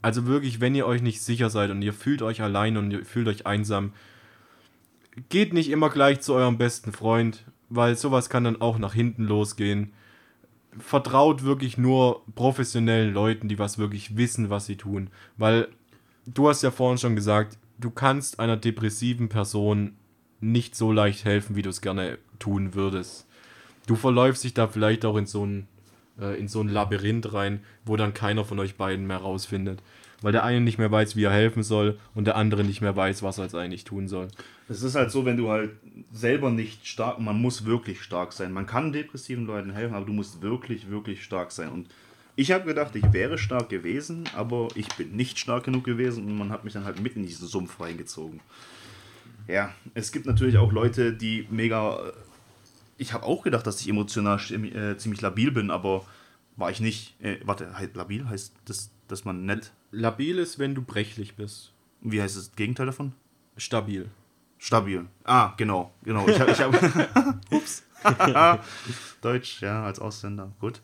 Also wirklich, wenn ihr euch nicht sicher seid und ihr fühlt euch allein und ihr fühlt euch einsam, geht nicht immer gleich zu eurem besten Freund, weil sowas kann dann auch nach hinten losgehen. Vertraut wirklich nur professionellen Leuten, die was wirklich wissen, was sie tun. Weil du hast ja vorhin schon gesagt, du kannst einer depressiven Person nicht so leicht helfen, wie du es gerne tun würdest. Du verläufst dich da vielleicht auch in so ein, äh, in so ein Labyrinth rein, wo dann keiner von euch beiden mehr rausfindet. Weil der eine nicht mehr weiß, wie er helfen soll und der andere nicht mehr weiß, was er jetzt eigentlich tun soll. Es ist halt so, wenn du halt selber nicht stark, man muss wirklich stark sein. Man kann depressiven Leuten helfen, aber du musst wirklich, wirklich stark sein. Und ich habe gedacht, ich wäre stark gewesen, aber ich bin nicht stark genug gewesen und man hat mich dann halt mitten in diesen Sumpf reingezogen. Ja, es gibt natürlich auch Leute, die mega. Ich habe auch gedacht, dass ich emotional äh, ziemlich labil bin, aber war ich nicht. Äh, warte, labil heißt das, dass man nett. Labil ist, wenn du brechlich bist. Wie heißt das Gegenteil davon? Stabil. Stabil. Ah, genau, genau. Ich habe. Ich hab, [laughs] Ups. [laughs] Deutsch, ja, als Ausländer. Gut.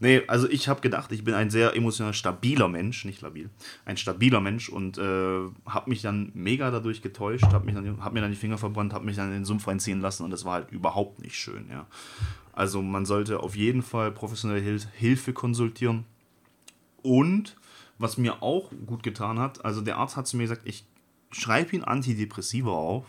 Nee, also ich habe gedacht, ich bin ein sehr emotional stabiler Mensch, nicht labil. Ein stabiler Mensch und äh, habe mich dann mega dadurch getäuscht, habe hab mir dann die Finger verbrannt, habe mich dann in den Sumpf reinziehen lassen und das war halt überhaupt nicht schön, ja. Also man sollte auf jeden Fall professionelle Hil Hilfe konsultieren. Und was mir auch gut getan hat, also der Arzt hat zu mir gesagt, ich schreibe ihn Antidepressiva auf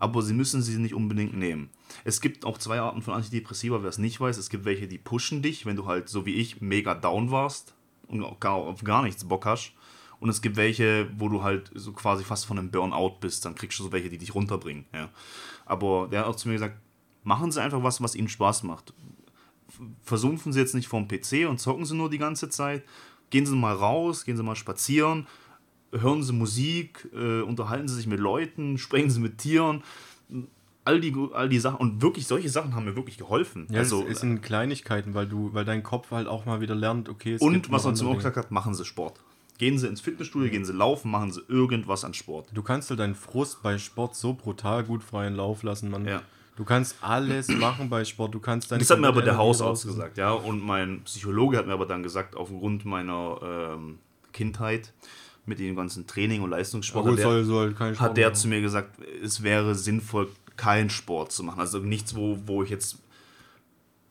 aber sie müssen sie nicht unbedingt nehmen. Es gibt auch zwei Arten von Antidepressiva, wer es nicht weiß. Es gibt welche, die pushen dich, wenn du halt so wie ich mega down warst und gar, auf gar nichts Bock hast. Und es gibt welche, wo du halt so quasi fast von einem Burnout bist. Dann kriegst du so welche, die dich runterbringen. Ja. Aber der hat auch zu mir gesagt, machen Sie einfach was, was Ihnen Spaß macht. Versumpfen Sie jetzt nicht vorm PC und zocken Sie nur die ganze Zeit. Gehen Sie mal raus, gehen Sie mal spazieren, hören sie Musik, äh, unterhalten sie sich mit Leuten, [laughs] sprechen sie mit Tieren. All die, all die Sachen und wirklich solche Sachen haben mir wirklich geholfen. Ja, also, es sind Kleinigkeiten, weil du, weil dein Kopf halt auch mal wieder lernt, okay. Es und was man zum auch gesagt hat, machen sie Sport. Gehen sie ins Fitnessstudio, mhm. gehen sie laufen, machen sie irgendwas an Sport. Du kannst halt deinen Frust bei Sport so brutal gut freien Lauf lassen, man. Ja. Du kannst alles machen bei Sport. Du kannst deine. Das hat mir aber der Hausarzt gesagt, ja. Und mein Psychologe hat mir aber dann gesagt, aufgrund meiner ähm, Kindheit, mit dem ganzen Training und Leistungssport, ja, hat, der, soll, soll hat der zu mir gesagt, es wäre sinnvoll, keinen Sport zu machen. Also nichts, wo, wo ich jetzt.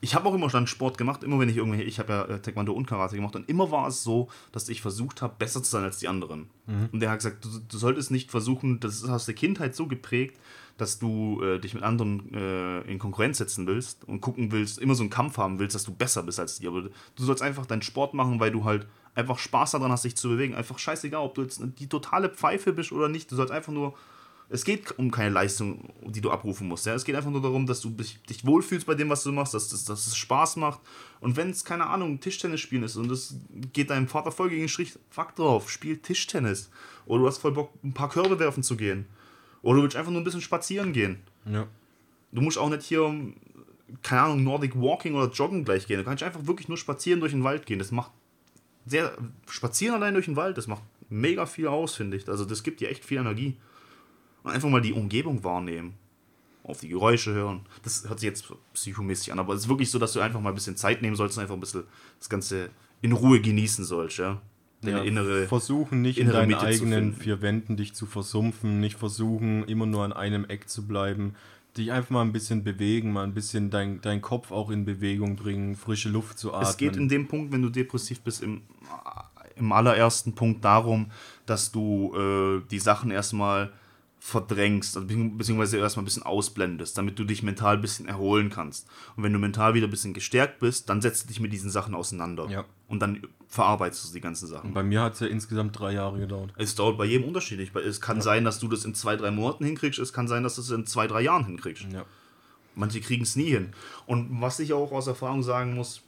Ich habe auch immer schon Sport gemacht, immer wenn ich irgendwie, ich habe ja äh, Taekwondo und Karate gemacht und immer war es so, dass ich versucht habe, besser zu sein als die anderen. Mhm. Und der hat gesagt, du, du, solltest nicht versuchen, das ist aus der Kindheit so geprägt, dass du äh, dich mit anderen äh, in Konkurrenz setzen willst und gucken willst, immer so einen Kampf haben willst, dass du besser bist als die. Aber du sollst einfach deinen Sport machen, weil du halt einfach Spaß daran hast, dich zu bewegen. Einfach scheißegal, ob du jetzt die totale Pfeife bist oder nicht. Du sollst einfach nur. Es geht um keine Leistung, die du abrufen musst. Ja? Es geht einfach nur darum, dass du dich, wohlfühlst bei dem, was du machst, dass, dass, dass es Spaß macht. Und wenn es, keine Ahnung, Tischtennis spielen ist und es geht deinem Vater voll gegen den Strich, fuck drauf, spiel Tischtennis. Oder du hast voll Bock, ein paar Körbe werfen zu gehen. Oder du willst einfach nur ein bisschen spazieren gehen. Ja. Du musst auch nicht hier, keine Ahnung, Nordic Walking oder Joggen gleich gehen. Du kannst einfach wirklich nur spazieren durch den Wald gehen. Das macht sehr spazieren allein durch den Wald, das macht mega viel aus, finde ich. Also das gibt dir echt viel Energie. Und einfach mal die Umgebung wahrnehmen. Auf die Geräusche hören. Das hört sich jetzt psychomäßig an, aber es ist wirklich so, dass du einfach mal ein bisschen Zeit nehmen sollst und einfach ein bisschen das Ganze in Ruhe genießen sollst, ja. Ja, innere, versuchen nicht in deinen Mitte eigenen vier Wänden dich zu versumpfen, nicht versuchen immer nur an einem Eck zu bleiben, dich einfach mal ein bisschen bewegen, mal ein bisschen dein, dein Kopf auch in Bewegung bringen, frische Luft zu atmen. Es geht in dem Punkt, wenn du depressiv bist, im, im allerersten Punkt darum, dass du äh, die Sachen erstmal verdrängst, also beziehungsweise erstmal ein bisschen ausblendest, damit du dich mental ein bisschen erholen kannst. Und wenn du mental wieder ein bisschen gestärkt bist, dann setzt du dich mit diesen Sachen auseinander. Ja. Und dann verarbeitest du die ganzen Sachen. Und bei mir hat es ja insgesamt drei Jahre gedauert. Es dauert bei jedem unterschiedlich. Es kann ja. sein, dass du das in zwei, drei Monaten hinkriegst, es kann sein, dass du es in zwei, drei Jahren hinkriegst. Ja. Manche kriegen es nie hin. Und was ich auch aus Erfahrung sagen muss,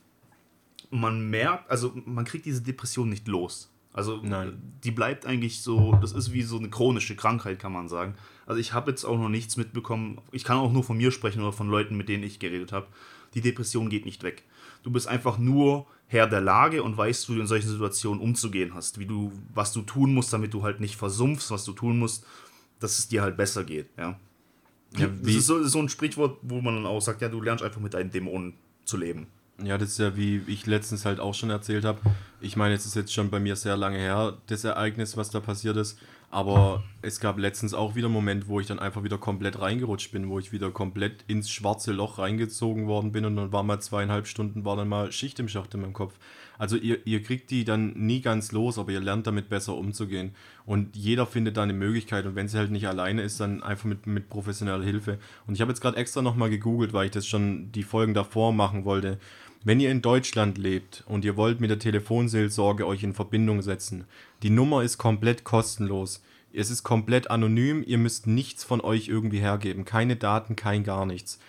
man merkt, also man kriegt diese Depression nicht los. Also Nein. die bleibt eigentlich so, das ist wie so eine chronische Krankheit, kann man sagen. Also ich habe jetzt auch noch nichts mitbekommen. Ich kann auch nur von mir sprechen oder von Leuten, mit denen ich geredet habe. Die Depression geht nicht weg. Du bist einfach nur Herr der Lage und weißt, wie du in solchen Situationen umzugehen hast, wie du, was du tun musst, damit du halt nicht versumpfst, was du tun musst, dass es dir halt besser geht. Ja. Ja, das ist so, so ein Sprichwort, wo man dann auch sagt, ja, du lernst einfach mit deinen Dämonen zu leben. Ja, das ist ja, wie ich letztens halt auch schon erzählt habe. Ich meine, es ist jetzt schon bei mir sehr lange her, das Ereignis, was da passiert ist. Aber es gab letztens auch wieder einen Moment, wo ich dann einfach wieder komplett reingerutscht bin, wo ich wieder komplett ins schwarze Loch reingezogen worden bin und dann war mal zweieinhalb Stunden, war dann mal Schicht im Schacht in meinem Kopf. Also ihr, ihr kriegt die dann nie ganz los, aber ihr lernt damit besser umzugehen. Und jeder findet da eine Möglichkeit und wenn sie halt nicht alleine ist, dann einfach mit, mit professioneller Hilfe. Und ich habe jetzt gerade extra nochmal gegoogelt, weil ich das schon die Folgen davor machen wollte. Wenn ihr in Deutschland lebt und ihr wollt mit der Telefonseelsorge euch in Verbindung setzen, die Nummer ist komplett kostenlos. Es ist komplett anonym, ihr müsst nichts von euch irgendwie hergeben. Keine Daten, kein gar nichts.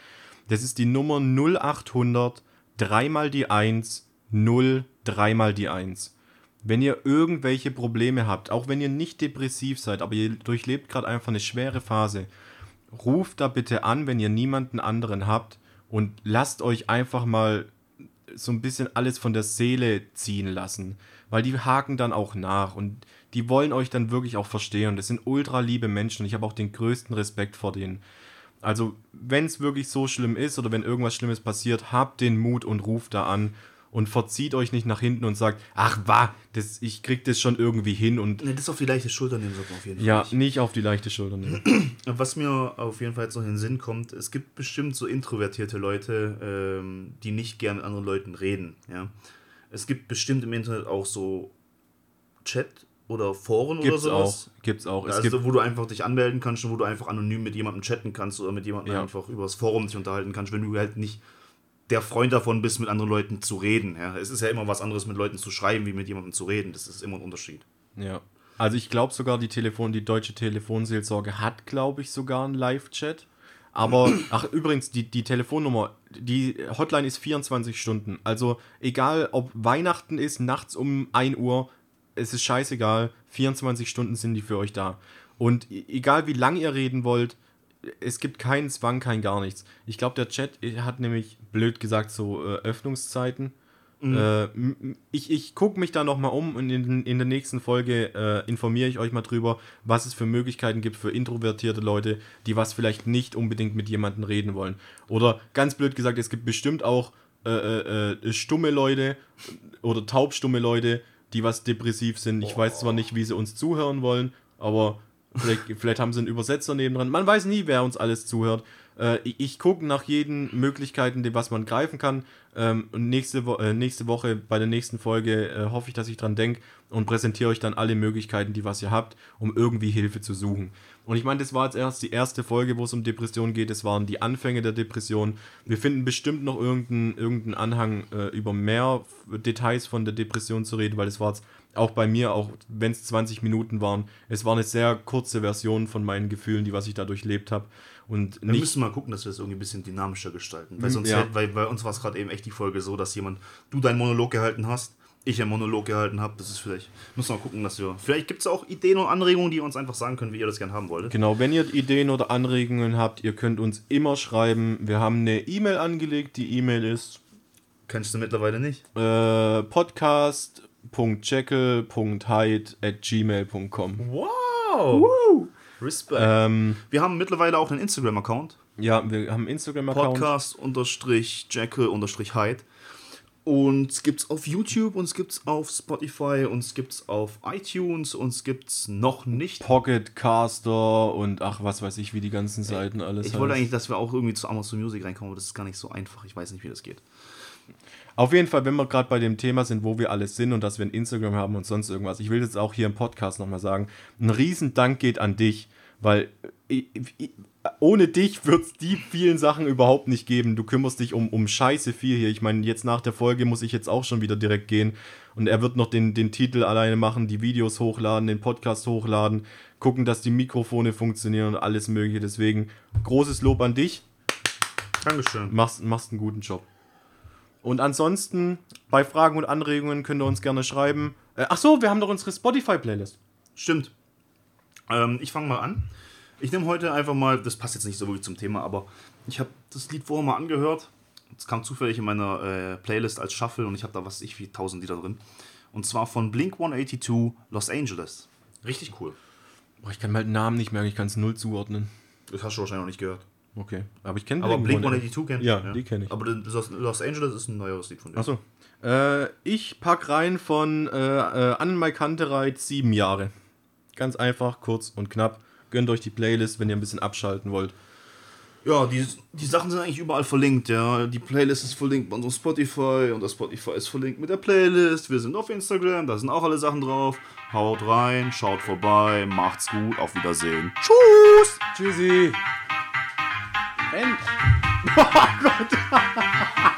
Das ist die Nummer 0800 dreimal die 1 0 dreimal die 1. Wenn ihr irgendwelche Probleme habt, auch wenn ihr nicht depressiv seid, aber ihr durchlebt gerade einfach eine schwere Phase, ruft da bitte an, wenn ihr niemanden anderen habt und lasst euch einfach mal so ein bisschen alles von der Seele ziehen lassen, weil die haken dann auch nach und die wollen euch dann wirklich auch verstehen das sind ultra liebe Menschen und ich habe auch den größten Respekt vor denen. Also, wenn es wirklich so schlimm ist oder wenn irgendwas Schlimmes passiert, habt den Mut und ruft da an und verzieht euch nicht nach hinten und sagt, ach wa, das, ich krieg das schon irgendwie hin und Ne, das auf die leichte Schulter nehmen sollte man auf jeden Fall. ja, nicht. auf die leichte Schulter nehmen. [clears throat] Was mir auf jeden Fall jetzt noch in den Sinn kommt, es gibt bestimmt so introvertierte Leute, ähm, die nicht gern mit anderen Leuten reden. Ja? Es gibt bestimmt im Internet auch so Chat oder Foren oder Gibt's sowas. auch, gibt's auch. Es also, gibt, wo du einfach dich anmelden kannst und wo du einfach anonym mit jemandem chatten kannst oder mit jemandem Ja. einfach übers Forum dich unterhalten kannst, wenn du halt nicht der Freund davon bist, mit anderen Leuten zu reden. Ja? Es ist ja immer was anderes, mit Leuten zu schreiben, wie mit jemandem zu reden. Das ist immer ein Unterschied. ja. Also ich glaube sogar, die Telefon, die deutsche Telefonseelsorge hat, glaube ich, sogar einen Live-Chat. Aber, [clears throat] ach übrigens, die, die Telefonnummer, die Hotline ist 24 Stunden. Also egal, ob Weihnachten ist, nachts um 1 Uhr, es ist scheißegal, 24 Stunden sind die für euch da. Und e- egal wie lang ihr reden wollt, es gibt keinen Zwang, kein gar nichts. Ich glaube, der Chat hat nämlich, blöd gesagt, so äh, Öffnungszeiten. Äh, m- m- ich ich gucke mich da nochmal um und in, in der nächsten Folge äh, informiere ich euch mal drüber, was es für Möglichkeiten gibt für introvertierte Leute, die was vielleicht nicht unbedingt mit jemandem reden wollen. Oder ganz blöd gesagt, es gibt bestimmt auch äh, äh, äh, stumme Leute oder taubstumme Leute, die was depressiv sind. Ich weiß zwar nicht, wie sie uns zuhören wollen, aber vielleicht, vielleicht haben sie einen Übersetzer nebendran. Man weiß nie, wer uns alles zuhört. Äh, ich gucke nach jeden Möglichkeiten, was man greifen kann. Ähm, und nächste, Wo äh, nächste Woche, bei der nächsten Folge, äh, hoffe ich, dass ich dran denke und präsentiere euch dann alle Möglichkeiten, die was ihr habt, um irgendwie Hilfe zu suchen. Und ich meine, das war jetzt erst die erste Folge, wo es um Depression geht. Das waren die Anfänge der Depression. Wir finden bestimmt noch irgendeinen irgendeinen Anhang äh, über mehr Details von der Depression zu reden, weil es war jetzt auch bei mir, auch wenn es 20 Minuten waren, es war eine sehr kurze Version von meinen Gefühlen, die was ich da durchlebt habe. Und Wir müssen mal gucken, dass wir das irgendwie ein bisschen dynamischer gestalten. Weil, sonst ja. hält- weil bei uns war es gerade eben echt die Folge so, dass jemand, du deinen Monolog gehalten hast, ich einen Monolog gehalten habe. Das ist vielleicht, müssen wir mal gucken, dass wir. Vielleicht gibt es auch Ideen und Anregungen, die ihr uns einfach sagen könnt, wie ihr das gerne haben wolltet. Genau, wenn ihr Ideen oder Anregungen habt, ihr könnt uns immer schreiben. Wir haben eine E-Mail angelegt. Die E-Mail ist Kennst du mittlerweile nicht? äh, podcast.jekyll.hyde at gmail.com. Wow! Respekt. Ähm, wir haben mittlerweile auch einen Instagram-Account. ja, wir haben einen Instagram-Account. Podcast-Jackal-Hyde. Und es gibt's auf YouTube, uns gibt's auf Spotify, uns gibt's auf iTunes, uns gibt's noch nicht. Pocket Caster und ach, was weiß ich, wie die ganzen Seiten alles Ich wollte heißt. eigentlich, dass wir auch irgendwie zu Amazon Music reinkommen, aber das ist gar nicht so einfach. Ich weiß nicht, wie das geht. Auf jeden Fall, wenn wir gerade bei dem Thema sind, wo wir alles sind und dass wir ein Instagram haben und sonst irgendwas, ich will jetzt auch hier im Podcast nochmal sagen, ein Riesendank geht an dich, weil ich, ich, ohne dich wird es die vielen Sachen überhaupt nicht geben. Du kümmerst dich um, um scheiße viel hier. Ich meine, jetzt nach der Folge muss ich jetzt auch schon wieder direkt gehen und er wird noch den, den Titel alleine machen, die Videos hochladen, den Podcast hochladen, gucken, dass die Mikrofone funktionieren und alles mögliche. Deswegen großes Lob an dich Dankeschön. machst, machst einen guten Job. Und ansonsten, bei Fragen und Anregungen könnt ihr uns gerne schreiben. Äh, ach so, wir haben doch unsere Spotify-Playlist. Stimmt. Ähm, ich fange mal an. Ich nehme heute einfach mal, das passt jetzt nicht so wirklich zum Thema, aber ich habe das Lied vorher mal angehört. Es kam zufällig in meiner äh, Playlist als Shuffle und ich habe da was ich wie 1000 Lieder drin. Und zwar von Blink 182 Los Angeles. Richtig cool. Boah, ich kann mal den Namen nicht merken, ich kann es null zuordnen. Das hast du wahrscheinlich noch nicht gehört. Okay, aber ich kenne Aber Blink 182 kennst du? Ja, die kenn ich. Aber Los- Angeles ist ein neueres Lied von dir. Achso. Äh, ich pack rein von äh, äh, An Mai Kantereit sieben Jahre. Ganz einfach, kurz und knapp. Gönnt euch die Playlist, wenn ihr ein bisschen abschalten wollt. Ja, die, die Sachen sind eigentlich überall verlinkt, ja. Die Playlist ist verlinkt bei unserem Spotify und das Spotify ist verlinkt mit der Playlist. Wir sind auf Instagram, da sind auch alle Sachen drauf. Haut rein, schaut vorbei, macht's gut, auf Wiedersehen. Tschüss! Tschüssi. End. [laughs] Oh Gott.